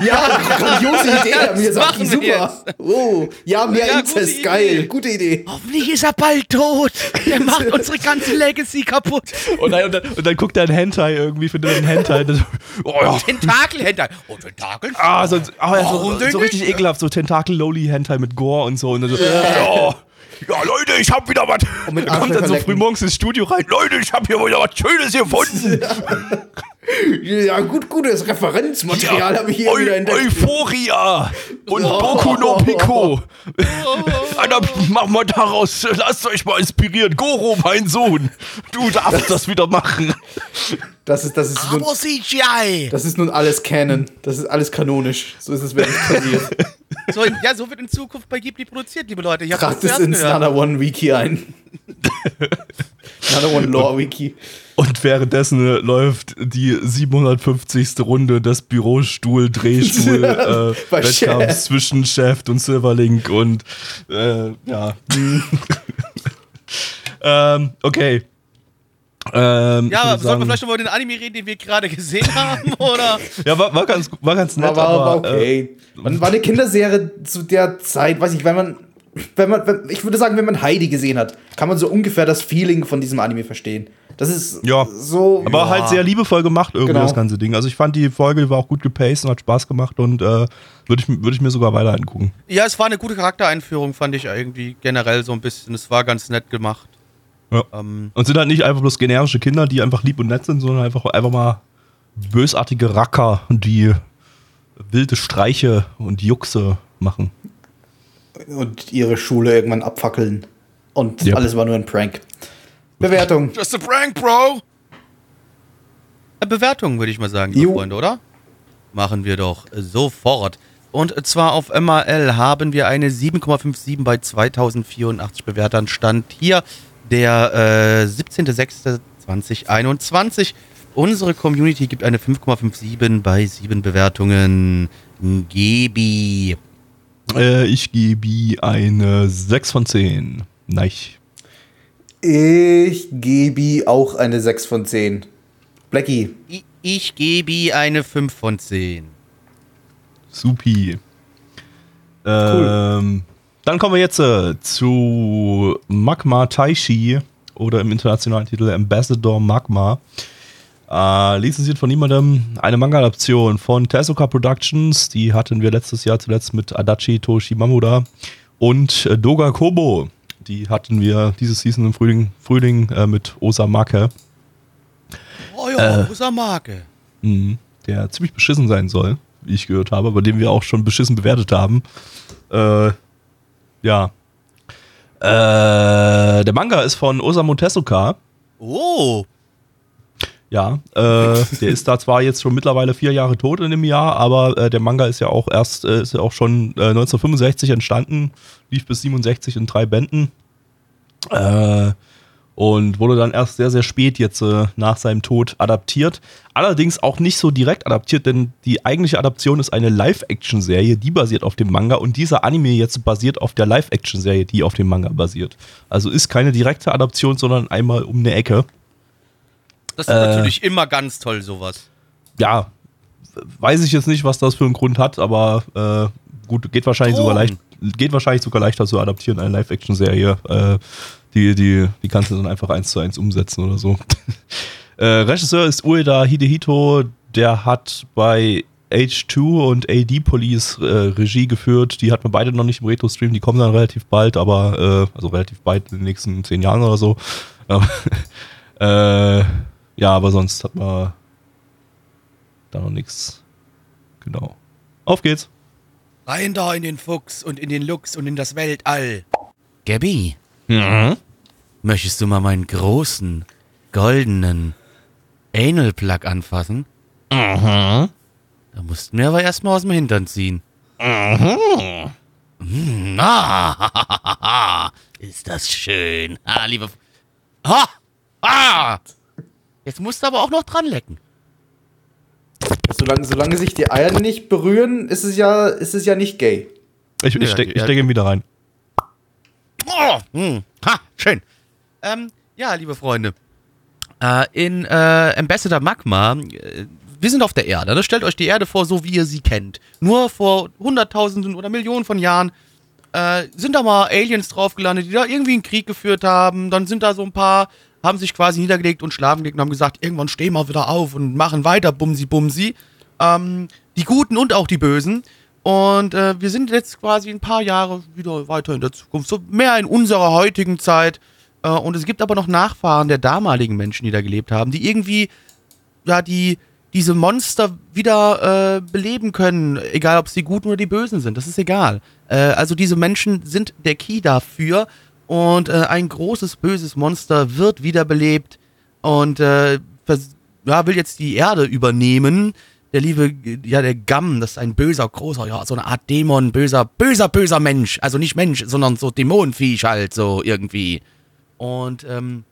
Ja, grandiose Idee, Herr Miyazaki, super. Oh, ja, mehr Ja, Inzest, gute geil, Idee. gute Idee. Hoffentlich ist er bald tot. Der macht unsere ganze Legacy kaputt. Und dann, und, dann, und dann guckt er einen Hentai irgendwie, findet er einen Hentai. Das, oh ja. Tentakelhändler. Oh, Tentakel? Ah, so, ah, ja, so, Warum denn so richtig ekelhaft, so Tentakel-Lowly-Hentai mit Gore und so. Und dann so ja. ja, Leute, ich hab wieder was. mit Da kommt dann so früh morgens ins Studio rein. Leute, ich hab hier wieder was Schönes gefunden. Ja, gut, gutes Referenzmaterial habe ich hier Eu wieder entdeckt. Euphoria und Boku no Pico. Alter, mach mal daraus, lasst euch mal inspirieren. Goro, mein Sohn, du darfst das wieder machen. Das ist, das, ist nun, Aber CGI. das ist nun alles Canon. Das ist alles kanonisch. So ist es wirklich passiert. So, ja, so wird in Zukunft bei Ghibli produziert, liebe Leute. Ich Tragt es ins. Nana One Wiki ein. Nana One Lore Wiki. Und währenddessen äh, läuft die 750. Runde des Bürostuhl-Drehstuhl äh, Bei Wettkampfs Chef. zwischen Chef und Silverlink und äh, ja. ähm, okay. Ähm, Ja, würde sollten wir vielleicht noch mal über den Anime reden, den wir gerade gesehen haben? Oder? Ja, war, war, ganz, war ganz nett, War, war, war aber. Äh, okay. Man war eine Kinderserie zu der Zeit, weiß ich, wenn man, wenn man, wenn, ich würde sagen, wenn man Heidi gesehen hat, kann man so ungefähr das Feeling von diesem Anime verstehen. Das ist Ja. so. aber halt sehr liebevoll gemacht, irgendwie Genau. das ganze Ding. Also ich fand die Folge war auch gut gepaced und hat Spaß gemacht und äh, würde ich, würd ich mir sogar weiter angucken. Ja, es war eine gute Charaktereinführung, fand ich irgendwie generell so ein bisschen. Es war ganz nett gemacht. Ja. Ähm, Und sind halt nicht einfach bloß generische Kinder, die einfach lieb und nett sind, sondern einfach, einfach mal bösartige Racker, die wilde Streiche und Juxe machen. und ihre Schule irgendwann abfackeln. Und Yep. alles war nur ein Prank. Bewertung. Just a prank, Bro! Bewertung, würde ich mal sagen, liebe. Freunde, oder? Machen wir doch sofort. Und zwar auf MRL haben wir eine 7,57 bei 2084 Bewertern. Stand hier der äh, 17.06.2021. Unsere Community gibt eine 5,57 bei 7 Bewertungen. Gebi. Äh, ich gebe eine 6 von 10. Nein. Ich gebe auch eine 6 von 10. Blackie. Ich, ich gebe eine 5 von 10. Supi. Ähm, dann kommen wir jetzt äh, zu Magma Taishi oder im internationalen Titel Ambassador Magma. Äh, lizenziert von niemandem. Eine Manga-Adaption von Tezuka Productions. Die hatten wir letztes Jahr zuletzt mit Adachi Toshimamura und äh, Doga Kobo. Die hatten wir dieses Season im Frühling, Frühling äh, mit Osamake, Oh ja, äh. Marke. mhm, der ziemlich beschissen sein soll, wie ich gehört habe, aber den wir auch schon beschissen bewertet haben. Äh, ja. Äh, der Manga ist von Osamu Tezuka. Oh, Ja, äh, der ist da zwar jetzt schon mittlerweile vier Jahre tot in dem Jahr, aber äh, der Manga ist ja auch erst, äh, ist ja auch schon äh, 1965 entstanden, lief bis 67 in drei Bänden äh, und wurde dann erst sehr, sehr spät jetzt äh, nach seinem Tod adaptiert. Allerdings auch nicht so direkt adaptiert, denn die eigentliche Adaption ist eine Live-Action-Serie, die basiert auf dem Manga und dieser Anime jetzt basiert auf der Live-Action-Serie, die auf dem Manga basiert. Also ist keine direkte Adaption, sondern einmal um eine Ecke. das ist natürlich immer ganz toll, sowas. ja, weiß ich jetzt nicht, was das für einen Grund hat, aber äh, gut, geht wahrscheinlich sogar leicht, geht wahrscheinlich sogar leichter zu adaptieren, eine Live-Action-Serie. Äh, die, die, die kannst du dann einfach eins zu eins umsetzen oder so. äh, Regisseur ist Ueda Hidehito, der hat bei H2 und AD Police äh, Regie geführt. Die hat man beide noch nicht im Retro-Stream, die kommen dann relativ bald, aber äh, also relativ bald in den nächsten zehn Jahren oder so. Äh, ja, aber sonst hat man da noch nichts. Genau. Auf geht's. Rein da in den Fuchs und in den Lux und in das Weltall. Gabby, möchtest du mal meinen großen, goldenen Anal-Plug anfassen? Da mussten wir aber erstmal aus dem Hintern ziehen. Mhm. Ah, ist das schön. Ah, liebe. Ha! Ah! Jetzt musst du aber auch noch dran lecken. Solange, solange sich die Eier nicht berühren, ist es ja, ist es ja nicht gay. Ich, ich Ja, steck, ja. ich steck ihn wieder rein. Oh, hm, ha, schön. Ähm, ja, liebe Freunde. Äh, in äh, Ambassador Magma, äh, wir sind auf der Erde. Ne? Stellt euch die Erde vor, so wie ihr sie kennt. Nur vor Hunderttausenden oder Millionen von Jahren äh, sind da mal Aliens drauf gelandet, die da irgendwie einen Krieg geführt haben. Dann sind da so ein paar, haben sich quasi niedergelegt und schlafen gelegt und haben gesagt, irgendwann stehen wir wieder auf und machen weiter, bumsi, bumsi. Ähm, die Guten und auch die Bösen. Und äh, wir sind jetzt quasi ein paar Jahre wieder weiter in der Zukunft, so mehr in unserer heutigen Zeit. Äh, und es gibt aber noch Nachfahren der damaligen Menschen, die da gelebt haben, die irgendwie ja die diese Monster wieder äh, beleben können, egal ob sie guten oder die bösen sind, das ist egal. Äh, also diese Menschen sind der Key dafür und äh, ein großes böses Monster wird wiederbelebt und äh, ja, will jetzt die Erde übernehmen. Der liebe, ja, der Gamm, das ist ein böser, großer, ja, so eine Art Dämon, böser, böser, böser Mensch. Also nicht Mensch, sondern so Dämonenviech halt, so irgendwie. Und ähm,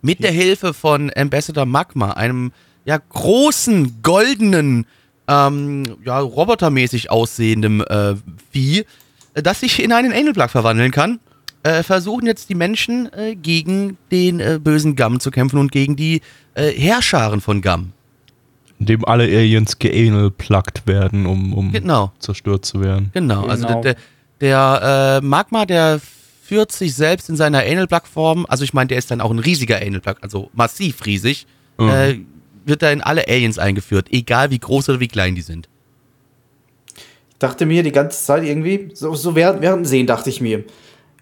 mit der Hilfe von Ambassador Magma, einem ja großen, goldenen, ähm, ja, robotermäßig aussehenden äh, Vieh, äh, das sich in einen Angelplug verwandeln kann, äh, versuchen jetzt die Menschen äh, gegen den äh, bösen Gamm zu kämpfen und gegen die äh, Herrscharen von Gamm. In dem alle Aliens geanal-plugged werden, um, um Genau. zerstört zu werden. Genau, also Genau. der, der, der äh, Magma, der führt sich selbst in seiner Anal-Plug-Form, also ich meine, der ist dann auch ein riesiger Anal-Plug, also massiv riesig, Mhm. äh, wird da in alle Aliens eingeführt, egal wie groß oder wie klein die sind. Ich dachte mir die ganze Zeit irgendwie, so, so während, während dem Sehen dachte ich mir,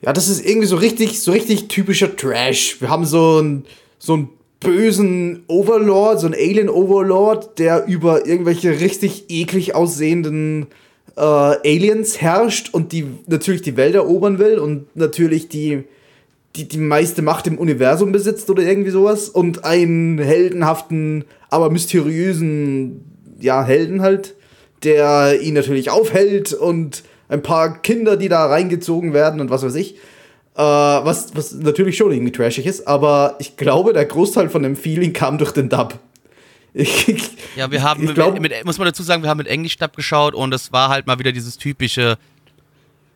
ja, das ist irgendwie so richtig, so richtig typischer Trash. Wir haben so einen, so einen bösen Overlord, so einen Alien Overlord, der über irgendwelche richtig eklig aussehenden äh, Aliens herrscht und die natürlich die Welt erobern will und natürlich die, die, die meiste Macht im Universum besitzt oder irgendwie sowas und einen heldenhaften, aber mysteriösen, ja, Helden halt, der ihn natürlich aufhält und ein paar Kinder, die da reingezogen werden und was weiß ich. Äh, was, was natürlich schon irgendwie trashig ist, aber ich glaube, der Großteil von dem Feeling kam durch den Dub. Ich, Ja, wir haben, ich glaub, mit, mit, muss man dazu sagen, wir haben mit Englisch-Dub geschaut und es war halt mal wieder dieses typische,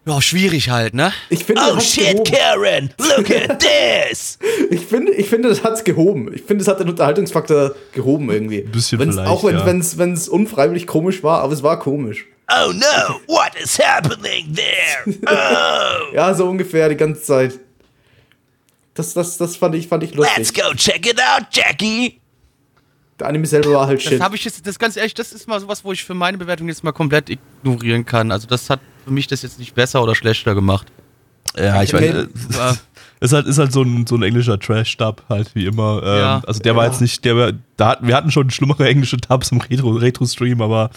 ja, schwierig halt, ne? ich finde, das hat's gehoben. Karen, look at this! Ich finde, ich finde, das hat's gehoben. Ich finde, es hat den Unterhaltungsfaktor gehoben irgendwie. Ein bisschen wenn's, vielleicht, Auch wenn ja. wenn's, wenn's unfreiwillig komisch war, aber es war komisch. Oh no, what is happening there? Oh, Ja, so ungefähr die ganze Zeit. Das, das, das fand ich, fand ich lustig. go check it out, Jackie! Der Anime selber war halt Das shit. habe ich jetzt, das ganz ehrlich, das ist mal sowas, wo ich für meine Bewertung jetzt mal komplett ignorieren kann. Also das hat für mich das jetzt nicht besser oder schlechter gemacht. Ja, ich Okay. meine, ist halt, ist halt so ein, so ein englischer Trash-Dub, halt wie immer. Ähm, Ja. Also der war Ja. jetzt nicht, der war, da hatten, wir hatten schon schlimmere englische Dubs im Retro- Retro-Stream, aber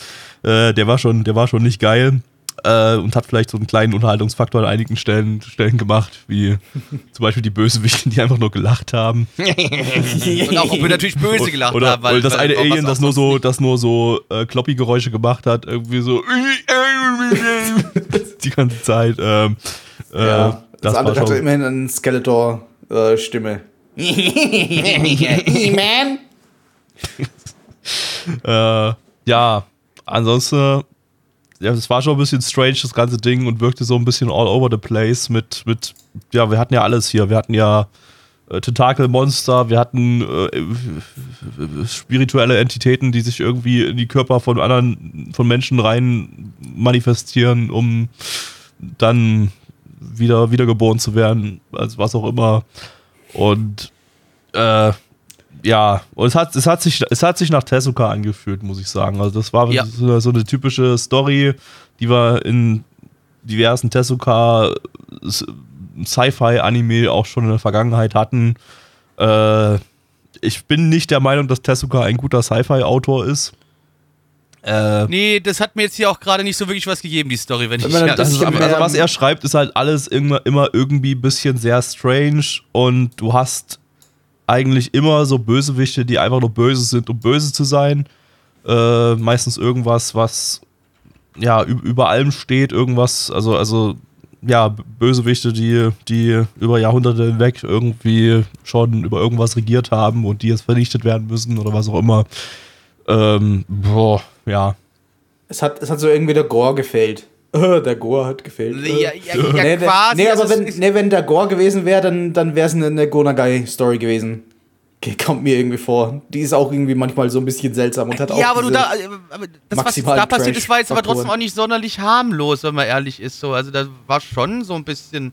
äh, der war schon, der war schon nicht geil. Äh, und hat vielleicht so einen kleinen Unterhaltungsfaktor an einigen Stellen, Stellen gemacht, wie zum Beispiel die Bösewichten, die einfach nur gelacht haben. Und auch, ob wir natürlich böse gelacht Oder, haben. Weil, das eine Alien, das nur so, das nur so äh, Kloppy-Geräusche gemacht hat, irgendwie so die ganze Zeit. Ähm, äh, Ja, das, das, andere hatte immerhin eine Skeletor-Stimme. E-Man? äh, ja, ansonsten, ja, es war schon ein bisschen strange, das ganze Ding, und wirkte so ein bisschen all over the place mit, mit ja, wir hatten ja alles hier. Wir hatten ja äh, Tentakelmonster, wir hatten äh, spirituelle Entitäten, die sich irgendwie in die Körper von anderen, von Menschen rein manifestieren, um dann wieder wiedergeboren zu werden, als was auch immer. Und äh, ja, und es hat, es, hat sich, es hat sich nach Tezuka angefühlt, muss ich sagen. Also das war Ja. so, so eine typische Story, die wir in diversen Tezuka Sci-Fi-Anime auch schon in der Vergangenheit hatten. Äh, ich bin nicht der Meinung, dass Tezuka ein guter Sci-Fi-Autor ist. Äh, Nee, das hat mir jetzt hier auch gerade nicht so wirklich was gegeben, die Story, wenn ich ja, das das ist, also was er schreibt, ist halt alles immer, immer irgendwie ein bisschen sehr strange und du hast eigentlich immer so Bösewichte, die einfach nur böse sind, um böse zu sein. Äh, meistens irgendwas, was ja über allem steht, irgendwas, also, also ja, Bösewichte, die, die über Jahrhunderte hinweg irgendwie schon über irgendwas regiert haben und die jetzt vernichtet werden müssen oder was auch immer. Ähm, boah, ja. Es hat, es hat so irgendwie der Gore gefehlt. Der Gore hat gefehlt. Ja, ja, ja, nee, quasi. nee, aber also wenn, nee, wenn der Gore gewesen wäre, dann, dann wäre es eine, eine Gonagai-Story gewesen. Ge- Kommt mir irgendwie vor. Die ist auch irgendwie manchmal so ein bisschen seltsam und hat auch Ja, aber du da, äh, aber das, was da passiert ist, war jetzt aber trotzdem auch nicht sonderlich harmlos, wenn man ehrlich ist. So, also da war schon so ein bisschen,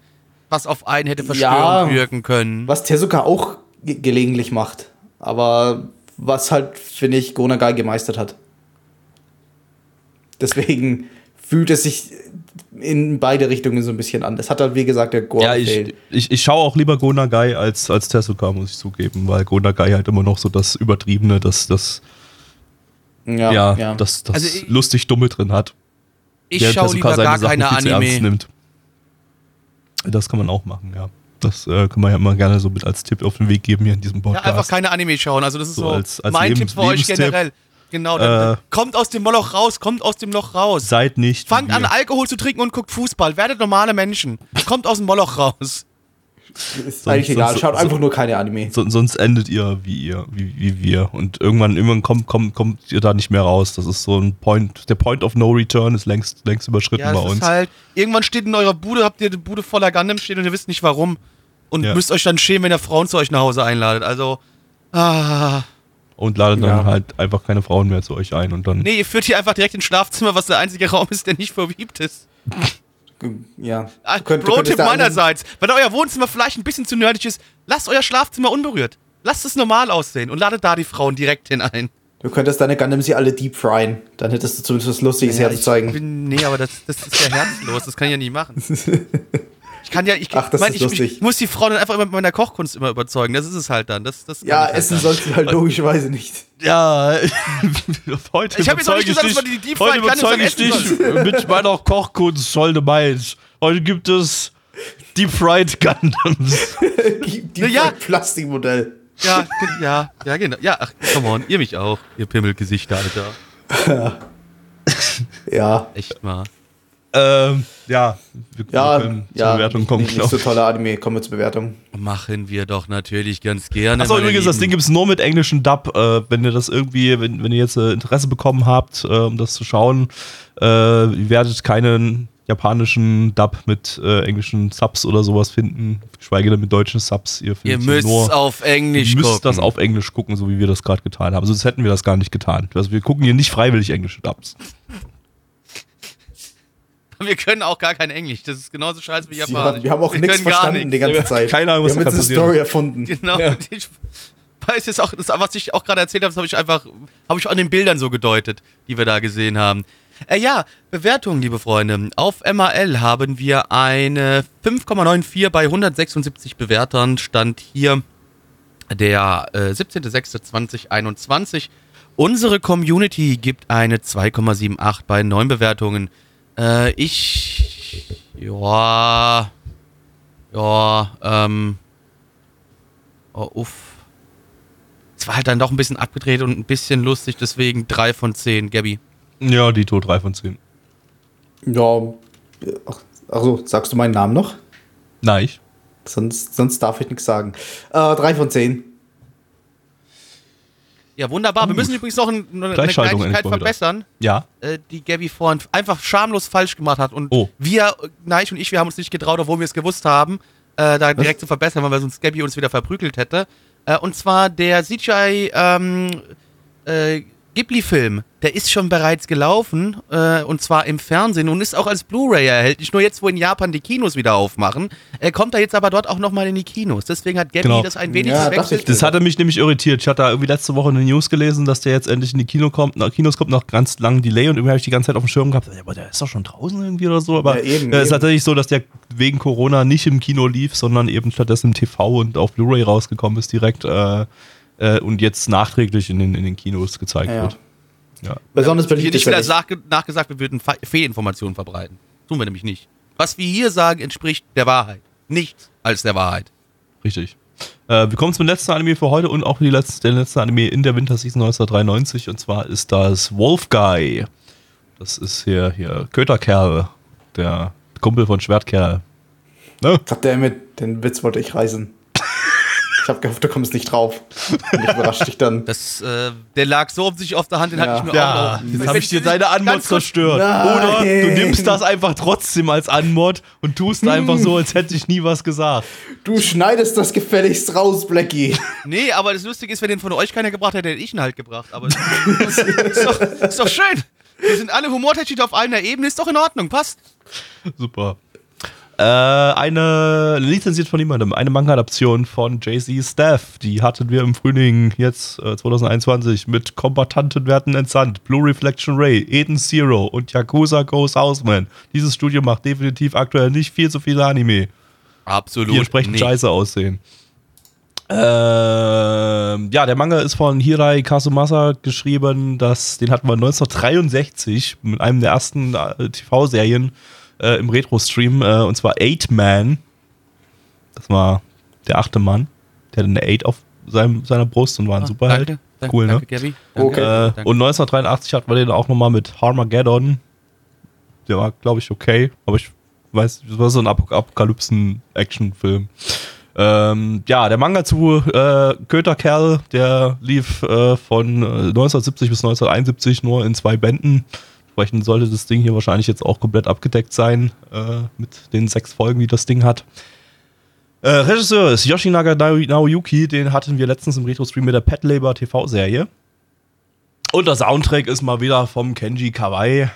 was auf einen hätte verstörend Ja. wirken können. Was Tezuka auch ge gelegentlich macht. Aber was halt, finde ich, Gonagai gemeistert hat. Deswegen fühlt es sich in beide Richtungen so ein bisschen an. Das hat halt, wie gesagt, der Gore Ja, gefehlt. ich, ich, ich schaue auch lieber Gonagai als, als Tezuka, muss ich zugeben, weil Gonagai halt immer noch so das Übertriebene, das, das, Ja, ja, ja. das, das Also ich- lustig Dumme drin hat. Ich schaue lieber gar keine Anime. nimmt. Das kann man auch machen, ja. Das äh, kann man ja immer gerne so mit als Tipp auf den Weg geben hier in diesem Ja, Podcast. einfach keine Anime schauen. Also das ist So so, als- als mein Tipp für euch generell. Genau, dann, Äh, kommt aus dem Moloch raus, kommt aus dem Loch raus. Seid nicht. Fangt an. Alkohol zu trinken und guckt Fußball. Werdet normale Menschen. Kommt aus dem Moloch raus. Ist eigentlich egal. sonst- Schaut so- einfach nur keine Anime. So, sonst endet ihr wie ihr, wie, wie wir. Und irgendwann, irgendwann kommt, kommt, kommt ihr da nicht mehr raus. Das ist so ein Point, der Point of No Return ist längst, längst überschritten Ja, bei uns. ist halt, irgendwann steht in eurer Bude, habt ihr eine Bude voller Gundam stehen und ihr wisst nicht warum. Und Ja. müsst euch dann schämen, wenn ihr Frauen zu euch nach Hause einladet. Also, ah. und ladet Ja. dann halt einfach keine Frauen mehr zu euch ein und dann. Nee, ihr führt hier einfach direkt ins Schlafzimmer, was der einzige Raum ist, der nicht verwiebt ist. Ja. Ah, Du könnt- du Pro-Tipp meinerseits. Wenn euer Wohnzimmer vielleicht ein bisschen zu nerdig ist, lasst euer Schlafzimmer unberührt. Lasst es normal aussehen und ladet da die Frauen direkt hinein. Du könntest deine Gundams hier alle deep fryen. Dann hättest du zumindest was Lustiges Ja, herzuzeigen. Bin, nee, aber das, das ist ja herzlos. Das kann ich ja nicht machen. Ich kann ja, ich, Ach, das mein, ist ich, ich muss die Frau dann einfach immer mit meiner Kochkunst immer überzeugen. Das ist es halt dann. Das, das kann Ja, halt essen dann. sollst du halt logischerweise nicht. Ja, heute Ich hab jetzt auch nicht gesagt, ich dass man die Deep Heute Fried Gundams überzeuge ich dich mit meiner Kochkunst, Solde Mainz. Heute gibt es Deep Fried Gundams. Die, die Na ja. Plastikmodell. Ja, ja, ja, genau. Ja, ach, come on, ihr mich auch. Ihr Pimmelgesichter, Alter. Ja. Echt mal. Ähm, ja, wir, Ja, wir können ja. zur Bewertung kommen, nicht, nicht so tolle Anime. Kommen wir zur Bewertung. Machen wir doch natürlich ganz gerne. Achso, übrigens, das Ding gibt es nur mit englischen Dub. Äh, wenn ihr das irgendwie, wenn, wenn ihr jetzt äh, Interesse bekommen habt, äh, um das zu schauen, äh, ihr werdet keinen japanischen Dub mit äh, englischen Subs oder sowas finden, geschweige denn mit deutschen Subs. Ihr, Ihr müsst nur, auf Englisch ihr müsst gucken. das auf Englisch gucken, so wie wir das gerade getan haben. Sonst hätten wir das gar nicht getan. Also wir gucken hier nicht freiwillig englische Dubs. Wir können auch gar kein Englisch. Das ist genauso scheiße wie Ja, Japanisch. wir haben auch nichts verstanden die nichts. ganze Zeit. Keine Ahnung, was wir haben jetzt eine. Story erfunden. Genau. Ich weiß jetzt auch, das, was ich auch gerade erzählt habe, das habe ich einfach, habe ich an den Bildern so gedeutet, die wir da gesehen haben. Äh, ja, Bewertungen, liebe Freunde. Auf MAL haben wir eine 5,94 bei 176 Bewertern. Stand hier der äh, 17.06.2021. Unsere Community gibt eine 2,78 bei 9 Bewertungen. Äh, ich. Ja. Ja, ähm. Oh, uff. Es war halt dann doch ein bisschen abgedreht und ein bisschen lustig, deswegen 3 von 10, Gabby. Ja, Dito, 3 von 10. Ja, ach, also sagst du meinen Namen noch? Nein. Sonst, sonst darf ich nichts sagen. Äh, drei von zehn. Ja, wunderbar. Wir müssen übrigens noch ein, eine Kleinigkeit verbessern, Ja. äh, die Gabby vorhin einfach schamlos falsch gemacht hat. Und Oh. wir, Neich und ich, wir haben uns nicht getraut, obwohl wir es gewusst haben, äh, da direkt zu verbessern, weil wir sonst Gabby uns wieder verprügelt hätte. Äh, und zwar der CGI ähm, äh, Ghibli-Film, der ist schon bereits gelaufen, äh, und zwar im Fernsehen und ist auch als Blu-ray erhältlich. Nur jetzt, wo in Japan die Kinos wieder aufmachen, äh, kommt er jetzt aber dort auch nochmal in die Kinos. Deswegen hat Gabby Genau. das ein wenig Ja, verwechselt. Das hatte mich nämlich irritiert. Ich hatte da irgendwie letzte Woche eine News gelesen, dass der jetzt endlich in die Kino kommt, nach Kinos kommt nach ganz langem Delay und irgendwie habe ich die ganze Zeit auf dem Schirm gehabt, ja, aber der ist doch schon draußen irgendwie oder so. Aber Ja, äh, es ist eben. tatsächlich so, dass der wegen Corona nicht im Kino lief, sondern eben stattdessen im TV und auf Blu-ray rausgekommen ist direkt äh, äh, und jetzt nachträglich in den, in den Kinos gezeigt Ja. wird. Ja. Besonders Hier beliebt nicht er wieder nachgesagt, wir würden Fe- Fehlinformationen verbreiten. Tun wir nämlich nicht. Was wir hier sagen, entspricht der Wahrheit. Nichts als der Wahrheit. Richtig. Äh, wir kommen zum letzten Anime für heute und auch die letzte, der letzte Anime in der Winterseason 1993 und zwar ist das Wolf Guy. Das ist hier, hier Köterkerl, der Kumpel von Schwertkerl. Ne? Goddammit, den Witz wollte ich reißen. Ich hab gehofft, du kommst nicht drauf. Und ich überrasche dich dann. Das, äh, der lag so offensichtlich auf der Hand, den Ja. hatte ich mir Ja, auch noch. jetzt habe ich dir deine Anmod zerstört. Nein. Oder du nimmst das einfach trotzdem als Anmod und tust einfach so, als hätte ich nie was gesagt. Du schneidest das gefälligst raus, Blackie. Nee, aber das Lustige ist, wenn den von euch keiner gebracht hätte, hätte ich ihn halt gebracht. Aber das ist, doch, ist doch schön. Wir sind alle humortechnisch auf einer Ebene, ist doch in Ordnung, passt. Super. Äh, eine lizenziert von niemandem, eine Manga-Adaption von JC Staff. Die hatten wir im Frühling jetzt äh, 2021 mit Kombatanten werden entsandt, Blue Reflection Ray, Eden Zero und Yakuza Goes Houseman. Dieses Studio macht definitiv aktuell nicht viel zu viele Anime, Absolut. die entsprechend scheiße aussehen. Ähm, ja, der Manga ist von Hirai Kasumasa geschrieben. Das, den hatten wir 1963 mit einem der ersten äh, TV-Serien äh, im Retro-Stream. Äh, und zwar Eight Man. Das war der achte Mann. Der hatte eine Eight auf seinem, seiner Brust und war ein Superheld. Danke, danke, Cool, ne? danke, Gabby. Danke, Okay. Äh, danke. und 1983 hatten wir den auch nochmal mit Harmageddon. Der war, glaube ich, okay. Aber ich weiß, das war so ein Apok Apokalypsen-Action-Film. Ähm, ja, der Manga zu äh, Köterkerl, der lief äh, von äh, 1970 bis 1971 nur in zwei Bänden. Entsprechend sollte das Ding hier wahrscheinlich jetzt auch komplett abgedeckt sein äh, mit den sechs Folgen, die das Ding hat. Äh, Regisseur ist Yoshinaga Nao- Naoyuki, den hatten wir letztens im Retro-Stream mit der Pet Labor TV-Serie. Und der Soundtrack ist mal wieder vom Kenji Kawai.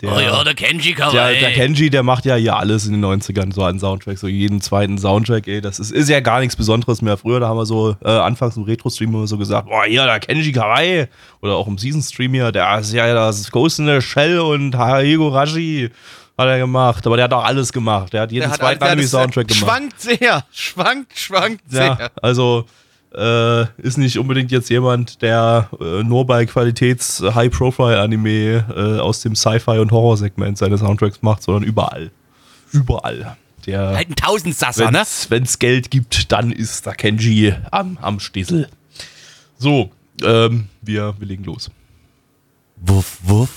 Der, oh ja, der Kenji der, Kawai. der Kenji, der macht ja hier alles in den 90ern, so einen Soundtrack, so jeden zweiten Soundtrack, ey. Das ist, ist ja gar nichts Besonderes mehr. Früher, da haben wir so, äh, anfangs im Retro-Stream immer so gesagt, boah, hier, der Kenji Kawai. Oder auch im Season-Stream hier, der ist ja das Ghost in the Shell und Haigo Raji hat er gemacht. Aber der hat auch alles gemacht. Der hat jeden Der zweiten der- Anime-Soundtrack gemacht. Schwankt sehr, schwankt, schwankt Ja, sehr. also äh, ist nicht unbedingt jetzt jemand, der äh, nur bei Qualitäts-High-Profile-Anime äh, aus dem Sci-Fi- und Horror-Segment seine Soundtracks macht, sondern überall. Überall. Der, Halt ein Tausendsasser, ne? wenn es Geld gibt, dann ist da Kenji am, am Stissel. So, ähm, wir, wir legen los. Wuff, wuff.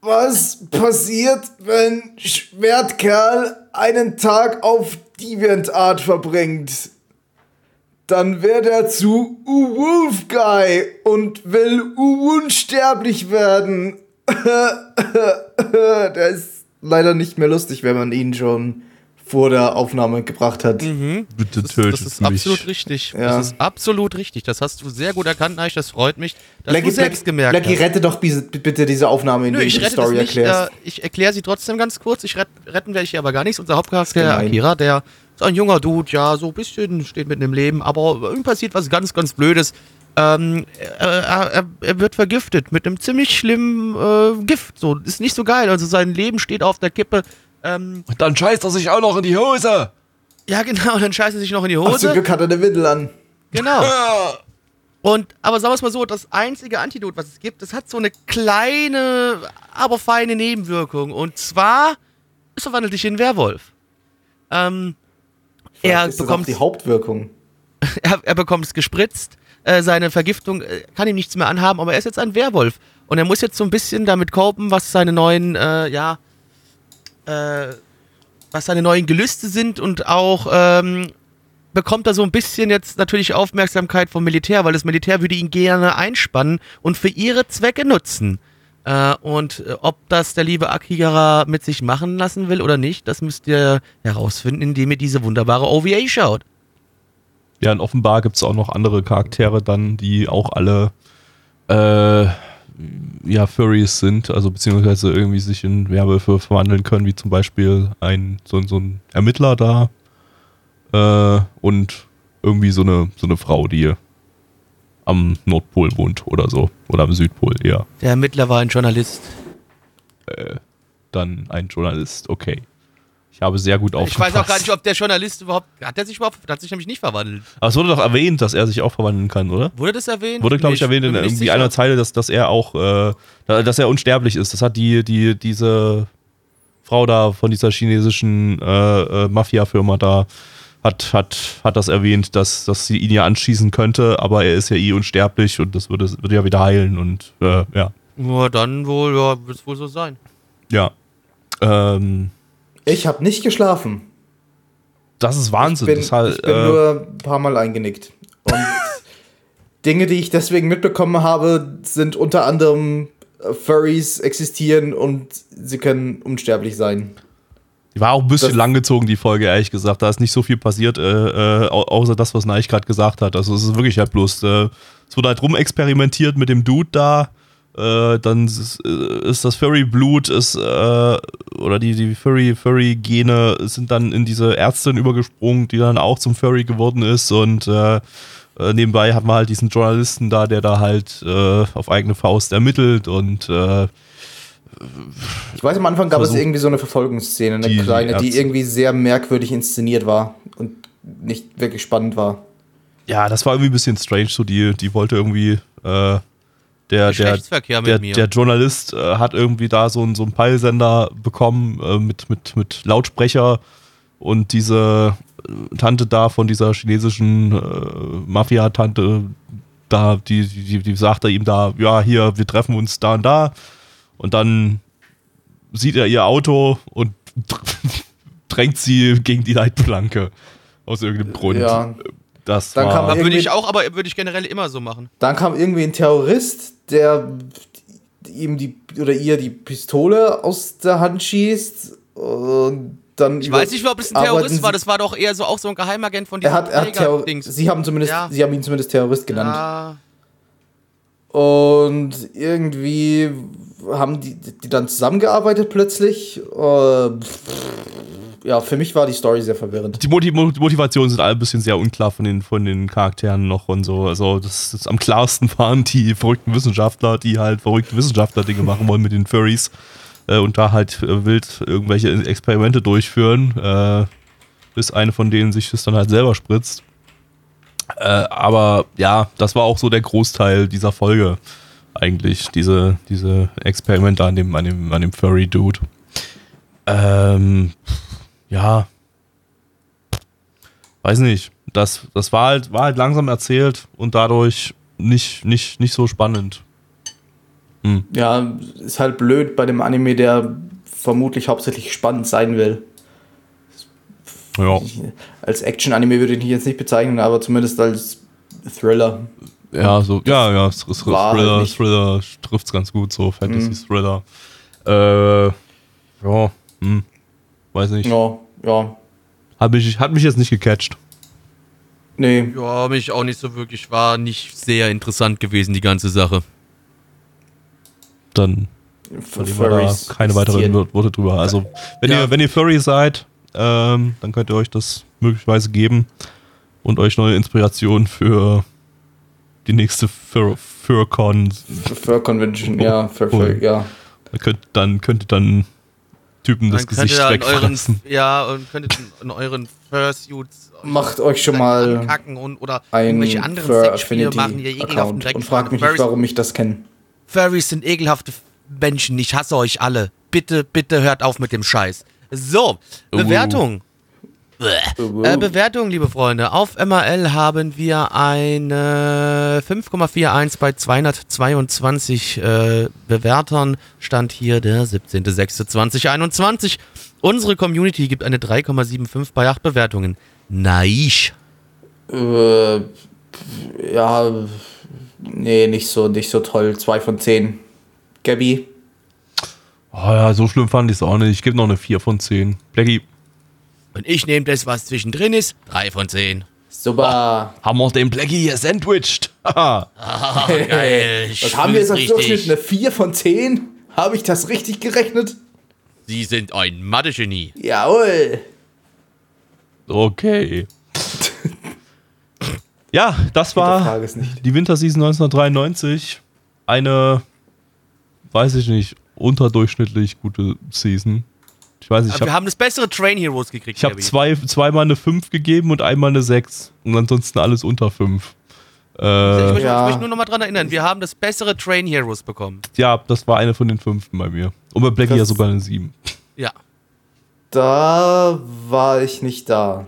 Was passiert, wenn Schwertkerl einen Tag auf DeviantArt verbringt? Dann wird er zu U-Wolf Guy und will unsterblich werden. Der ist leider nicht mehr lustig, wenn man ihn schon vor der Aufnahme gebracht hat. Bitte Das, tötet das ist mich. absolut richtig. Ja. Das ist absolut richtig. Das hast du sehr gut erkannt, Neich. Das freut mich, dass Blackie, du selbst gemerkt Blackie, hast. rette doch bitte diese Aufnahme, in Nö, der ich du die Story nicht. erklärst. Äh, ich erkläre sie trotzdem ganz kurz. Ich ret, retten werde ich hier aber gar nichts. Unser Hauptcharakter, Gemein. Akira, der ist ein junger Dude, ja, so ein bisschen steht mitten im Leben, aber ihm passiert was ganz, ganz Blödes. ähm, er, er, er wird vergiftet mit einem ziemlich schlimmen äh, Gift. So, ist nicht so geil. Also sein Leben steht auf der Kippe. Ähm, Und dann scheißt er sich auch noch in die Hose. ja, genau, dann scheißt er sich noch in die Ach, zum Hose. Glück hat er eine Windel an. Genau. Und, aber sagen wir es mal so, das einzige Antidot, was es gibt, das hat so eine kleine, aber feine Nebenwirkung. Und zwar, es verwandelt dich in einen Werwolf. Ähm, er bekommt die Hauptwirkung. er, er bekommt es gespritzt, äh, seine Vergiftung äh, kann ihm nichts mehr anhaben, aber er ist jetzt ein Werwolf. Und er muss jetzt so ein bisschen damit kopen, was seine neuen, äh, ja, äh, was seine neuen Gelüste sind und auch ähm, bekommt er so ein bisschen jetzt natürlich Aufmerksamkeit vom Militär, weil das Militär würde ihn gerne einspannen und für ihre Zwecke nutzen. Äh, und äh, ob das der liebe Akira mit sich machen lassen will oder nicht, das müsst ihr herausfinden, indem ihr diese wunderbare OVA schaut. Ja, und offenbar gibt es auch noch andere Charaktere dann, die auch alle äh, ja, Furries sind, also beziehungsweise irgendwie sich in Werwölfe verwandeln können, wie zum Beispiel ein so, so ein Ermittler da äh, und irgendwie so eine, so eine Frau, die am Nordpol wohnt oder so. Oder am Südpol eher. Der Ermittler war ein Journalist. Dann ein Journalist, okay. Ich habe sehr gut Ich aufgepasst. weiß auch gar nicht, ob der Journalist überhaupt. Hat er sich überhaupt. Hat sich nämlich nicht verwandelt. Aber es wurde doch erwähnt, dass er sich auch verwandeln kann, oder? Wurde das erwähnt? Wurde, glaube ich, Nee, erwähnt in irgendwie sicher. einer Zeile, dass, dass er auch, äh, da- dass er unsterblich ist. Das hat die, die, diese Frau da von dieser chinesischen äh, äh, Mafia-Firma da hat, hat, hat das erwähnt, dass, dass sie ihn ja anschießen könnte, aber er ist ja eh unsterblich und das würde, würde ja wieder heilen und äh, ja. Ja, dann wohl, ja, wird es wohl so sein. Ja. Ähm, Ich habe nicht geschlafen. das ist Wahnsinn. Ich bin, das halt, ich bin äh, nur ein paar Mal eingenickt. Und Dinge, die ich deswegen mitbekommen habe, sind unter anderem äh, Furries existieren und sie können unsterblich sein. Die war auch ein bisschen Das- langgezogen, die Folge, ehrlich gesagt. Da ist nicht so viel passiert, äh, äh, au- außer das, was Neich gerade gesagt hat. Also es ist wirklich halt bloß, äh, es wurde halt rumexperimentiert mit dem Dude da. Äh, dann ist, äh, ist das Furry-Blut, ist, äh, oder die, die Furry, Furry-Gene sind dann in diese Ärztin übergesprungen, die dann auch zum Furry geworden ist. Und äh, äh, nebenbei hat man halt diesen Journalisten da, der da halt äh, auf eigene Faust ermittelt und äh, Ich weiß, am Anfang gab Versuch- es irgendwie so eine Verfolgungsszene, eine Die- kleine, die irgendwie sehr merkwürdig inszeniert war und nicht wirklich spannend war. Ja, das war irgendwie ein bisschen strange. So, die, die wollte irgendwie, äh, der, der, der, mir. der Journalist äh, hat irgendwie da so, einen- so einen Peilsender bekommen äh, mit, mit, mit Lautsprecher und diese äh, Tante da von dieser chinesischen äh, Mafia-Tante, da, die, die, die sagte ihm da, ja, hier, wir treffen uns da und da. Und dann sieht er ihr Auto und drängt sie gegen die Leitplanke. Aus irgendeinem Grund. Ja. Das Dann war, kam würde irgendwie- ich auch, aber würde ich generell immer so machen. Dann kam irgendwie ein Terrorist, der ihm die oder ihr die Pistole aus der Hand schießt und dann Ich weiß nicht, ob es ein Terrorist war, das war doch eher so auch so ein Geheimagent von Er diesem hat, er hat Träger-Dings. sie haben zumindest Ja. sie haben ihn zumindest Terrorist genannt. Ja, Und irgendwie haben die, die dann zusammengearbeitet plötzlich. Äh, ja, für mich war die Story sehr verwirrend. die Motiv Motivationen sind alle ein bisschen sehr unklar von den, von den Charakteren noch und so. Also, das, das am klarsten waren die verrückten Wissenschaftler, die halt verrückte Wissenschaftler-Dinge machen wollen mit den Furries äh, und da halt äh, wild irgendwelche Experimente durchführen, äh, bis eine von denen sich das dann halt selber spritzt. Äh, aber ja, das war auch so der Großteil dieser Folge eigentlich, diese, diese Experimente an dem, an dem, an dem Furry-Dude. Ähm, ja, weiß nicht. Das, das war halt, war halt langsam erzählt und dadurch nicht, nicht, nicht so spannend. Ja, ist halt blöd bei dem Anime, der vermutlich hauptsächlich spannend sein will. Ja, Als Action-Anime würde ich ihn jetzt nicht bezeichnen, aber zumindest als Thriller. ja, so, ja, ja, War halt Thriller, Thriller trifft es ganz gut, so Mhm. Fantasy-Thriller. Äh, ja, hm, weiß nicht. Ja, ja. Hat mich, hat mich jetzt nicht gecatcht. Nee, ja, mich auch nicht so wirklich. War nicht sehr interessant gewesen, die ganze Sache. Dann verlieren wir da keine weiteren Worte drüber. Also, wenn, Ja. ihr, wenn ihr Furry seid, ähm, dann könnt ihr euch das möglicherweise geben und euch neue Inspirationen für die nächste Fur Furcon. Fur Convention, ja, Fur, Fur, ja. Da könnt, dann könnte dann Typen das Dann könnt Gesicht ihr euren, wegfressen. ja, und könntet in euren Fursuits Macht euch schon mal kacken und oder ein irgendwelche anderen Fur Sexspiele machen, ihr Affinity ekelhaften Dreck. und fragt mich nicht, warum ich das kenne. Furries sind ekelhafte Menschen. Ich hasse euch alle. Bitte, bitte hört auf mit dem Scheiß. So, Bewertung. Äh, Bewertung, liebe Freunde. Auf MRL haben wir eine 5,41 bei 222 äh, Bewertern. Stand hier der 17.06.2021. Unsere Community gibt eine 3,75 bei 8 Bewertungen. Naisch. Äh, ja, nee, nicht so, nicht so toll. Zwei von zehn. Gabby, Oh ja, so schlimm fand ich es auch nicht. Ich gebe noch eine 4 von 10. Blackie, Und ich nehme das, was zwischendrin ist. 3 von 10. super. haben wir den Blackie hier sandwiched. Haha. Geil. Was haben wir jetzt fühl's Durchschnitt? richtig. Eine 4 von 10? Habe ich das richtig gerechnet? Sie sind ein Mathe-Genie. Jawohl. okay. ja, das war die Winterseason 1993. Eine, weiß ich nicht, unterdurchschnittlich gute Season. Ich weiß nicht, ich Aber wir habe haben das bessere Train Heroes gekriegt. ich hab Gabby. zwei, zweimal eine 5 gegeben und einmal eine 6. Und ansonsten alles unter 5. Ich Äh, möchte, Ja. ich möchte nur noch mal dran erinnern, wir haben das bessere Train Heroes bekommen. ja, das war eine von den fünften bei mir. Und bei Blackie Das- ja sogar eine 7. Ja. Da war ich nicht da.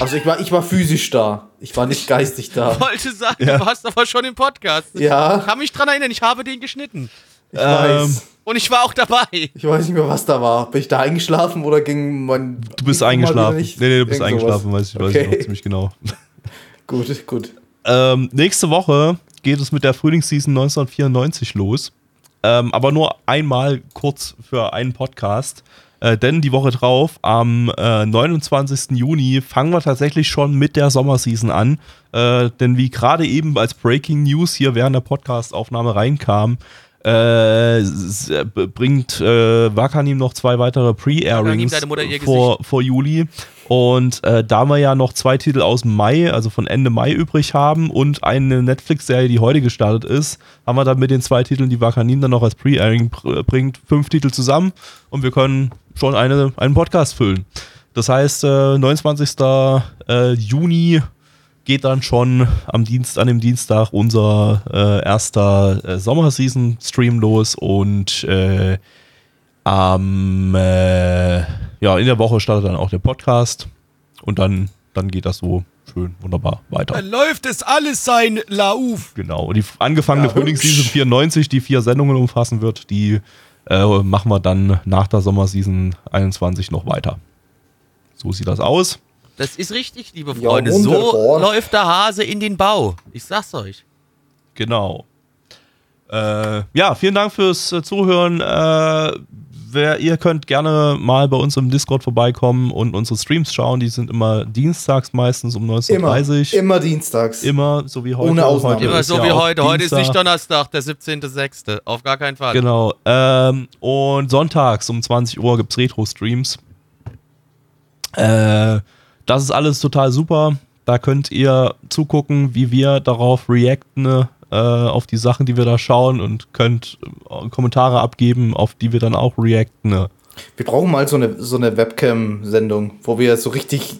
Also ich war, ich war physisch da. Ich war nicht geistig da. Wollte sagen, Ja. du warst aber schon im Podcast. Ja. Ich kann mich dran erinnern, ich habe den geschnitten. Ich weiß. Und ich war auch dabei. Ich weiß nicht mehr, was da war. Bin ich da eingeschlafen oder ging mein. Du bist eingeschlafen. nicht? Nee, nee, du bist Irgend sowas. eingeschlafen, weiß ich, weiß ich Okay. noch ziemlich genau. Gut, gut. Ähm, nächste Woche geht es mit der Frühlingsseason 1994 los. Ähm, aber nur einmal kurz für einen Podcast. Äh, denn die Woche drauf, am äh, 29. Juni, fangen wir tatsächlich schon mit der Sommerseason an. Äh, denn wie gerade eben als Breaking News hier während der Podcastaufnahme reinkam, äh, äh, bringt äh, Wakanim noch zwei weitere Wakanim, Pre-Airings vor, vor Juli. Und äh, da wir ja noch zwei Titel aus Mai, also von Ende Mai übrig haben und eine Netflix-Serie, die heute gestartet ist, haben wir dann mit den zwei Titeln, die Wakanin dann noch als Pre-Airing pr- bringt, fünf Titel zusammen und wir können schon eine, einen Podcast füllen. Das heißt, äh, 29. Äh, Juni geht dann schon am Dienst, an dem Dienstag unser äh, erster äh, Sommerseason-Stream los und äh, am äh, ja, in der Woche startet dann auch der Podcast und dann, dann geht das so schön wunderbar weiter. Dann läuft es alles sein Lauf. Genau. Und die angefangene Ja, Frühlingsseason hübsch. 94, die vier Sendungen umfassen wird, die äh, machen wir dann nach der Sommerseason 21 noch weiter. So sieht das aus. Das ist richtig, liebe Ja, Freunde. so wunderbar. läuft der Hase in den Bau. Ich sag's euch. Genau. Äh, ja, vielen Dank fürs äh, Zuhören. Äh, wer, ihr könnt gerne mal bei uns im Discord vorbeikommen und unsere Streams schauen. Die sind immer dienstags meistens um Immer. 19.30 Uhr. Immer dienstags. Immer, so wie heute. Ohne Ausnahme. Heute Immer so ja wie heute. Heute ist nicht. Donnerstag, der 17.06. Auf gar keinen Fall. Genau. Ähm, und sonntags um 20 Uhr gibt es Retro-Streams. Äh, das ist alles total super. Da könnt ihr zugucken, wie wir darauf reacten, äh, auf die Sachen, die wir da schauen und könnt äh, Kommentare abgeben, auf die wir dann auch reacten. Wir brauchen mal so eine, so eine Webcam-Sendung, wo wir so richtig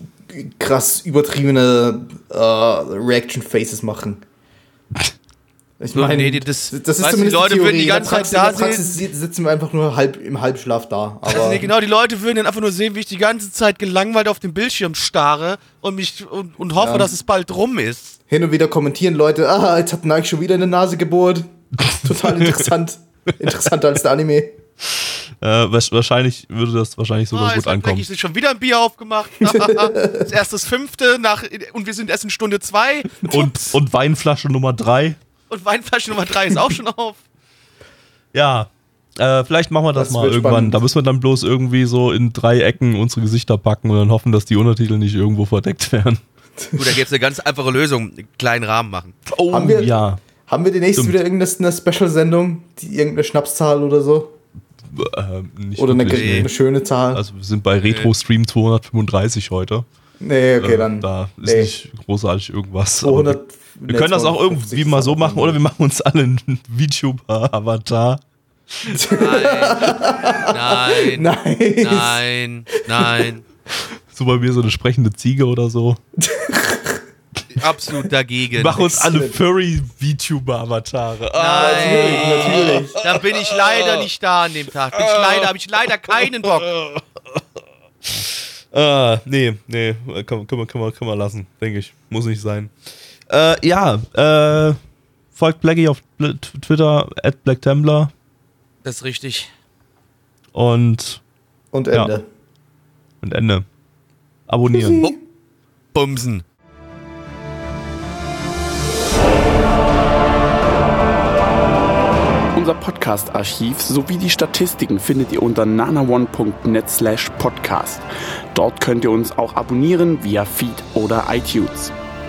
krass übertriebene äh, Reaction-Faces machen. Ich So, nee, die- das- das ist weißt du, zumindest die Leute die Theorie. würden die ganze Zeit da si- sitzen wir einfach nur halb im Halbschlaf da. Aber Also, nee, genau, die Leute würden dann einfach nur sehen, wie ich die ganze Zeit gelangweilt auf den Bildschirm starre und mich und, und hoffe, Ja. dass es bald rum ist. hin und wieder kommentieren Leute, ah, jetzt hat Nike schon wieder eine Nase gebohrt. Total interessant. Interessanter als der Anime. Äh, wahrscheinlich würde das wahrscheinlich sogar Ah, gut ankommen. Sich schon wieder ein Bier aufgemacht. das erste das fünfte nach, und wir sind erst in Stunde zwei. Und, und Weinflasche Nummer 3. Und Weinflasche Nummer drei ist auch schon auf. Ja, äh, vielleicht machen wir das, Das mal irgendwann. spannend. Da müssen wir dann bloß irgendwie so in drei Ecken unsere Gesichter packen und dann hoffen, dass die Untertitel nicht irgendwo verdeckt werden. Gut, da gibt's eine ganz einfache Lösung. Einen kleinen Rahmen machen. Oh, Haben wir- ja. Haben wir demnächst Stimmt. wieder irgendeine Special-Sendung? Die, irgendeine Schnapszahl oder so? Ähm, nicht Oder eine, wirklich, eine nee. schöne Zahl? Also wir sind bei Retro Stream 235 heute. Nee, okay, Äh, dann. da ist nee. nicht großartig irgendwas. 200, Aber wir, wir können das auch irgendwie mal so machen, oder wir machen uns alle einen VTuber-Avatar. Nein, Nice. nein, nein. So bei mir so eine sprechende Ziege oder so. Absolut dagegen. Mach uns alle. Furry-VTuber-Avatare. Ah, Nein, Natürlich. da bin ich leider nicht da an dem Tag. Bin ich leider, habe ich leider keinen Bock. ah, nee, nee, kann, kann, man, kann, man, kann man lassen, denke ich. Muss nicht sein. Äh, ja, äh, folgt Blackie auf Twitter, at BlackTembler Das ist richtig. und, Und Ja. Ende. und Ende. Abonnieren. Bu- Bumsen. Unser Podcast-Archiv sowie die Statistiken findet ihr unter nanaone.net slash podcast. Dort könnt ihr uns auch abonnieren via Feed oder iTunes.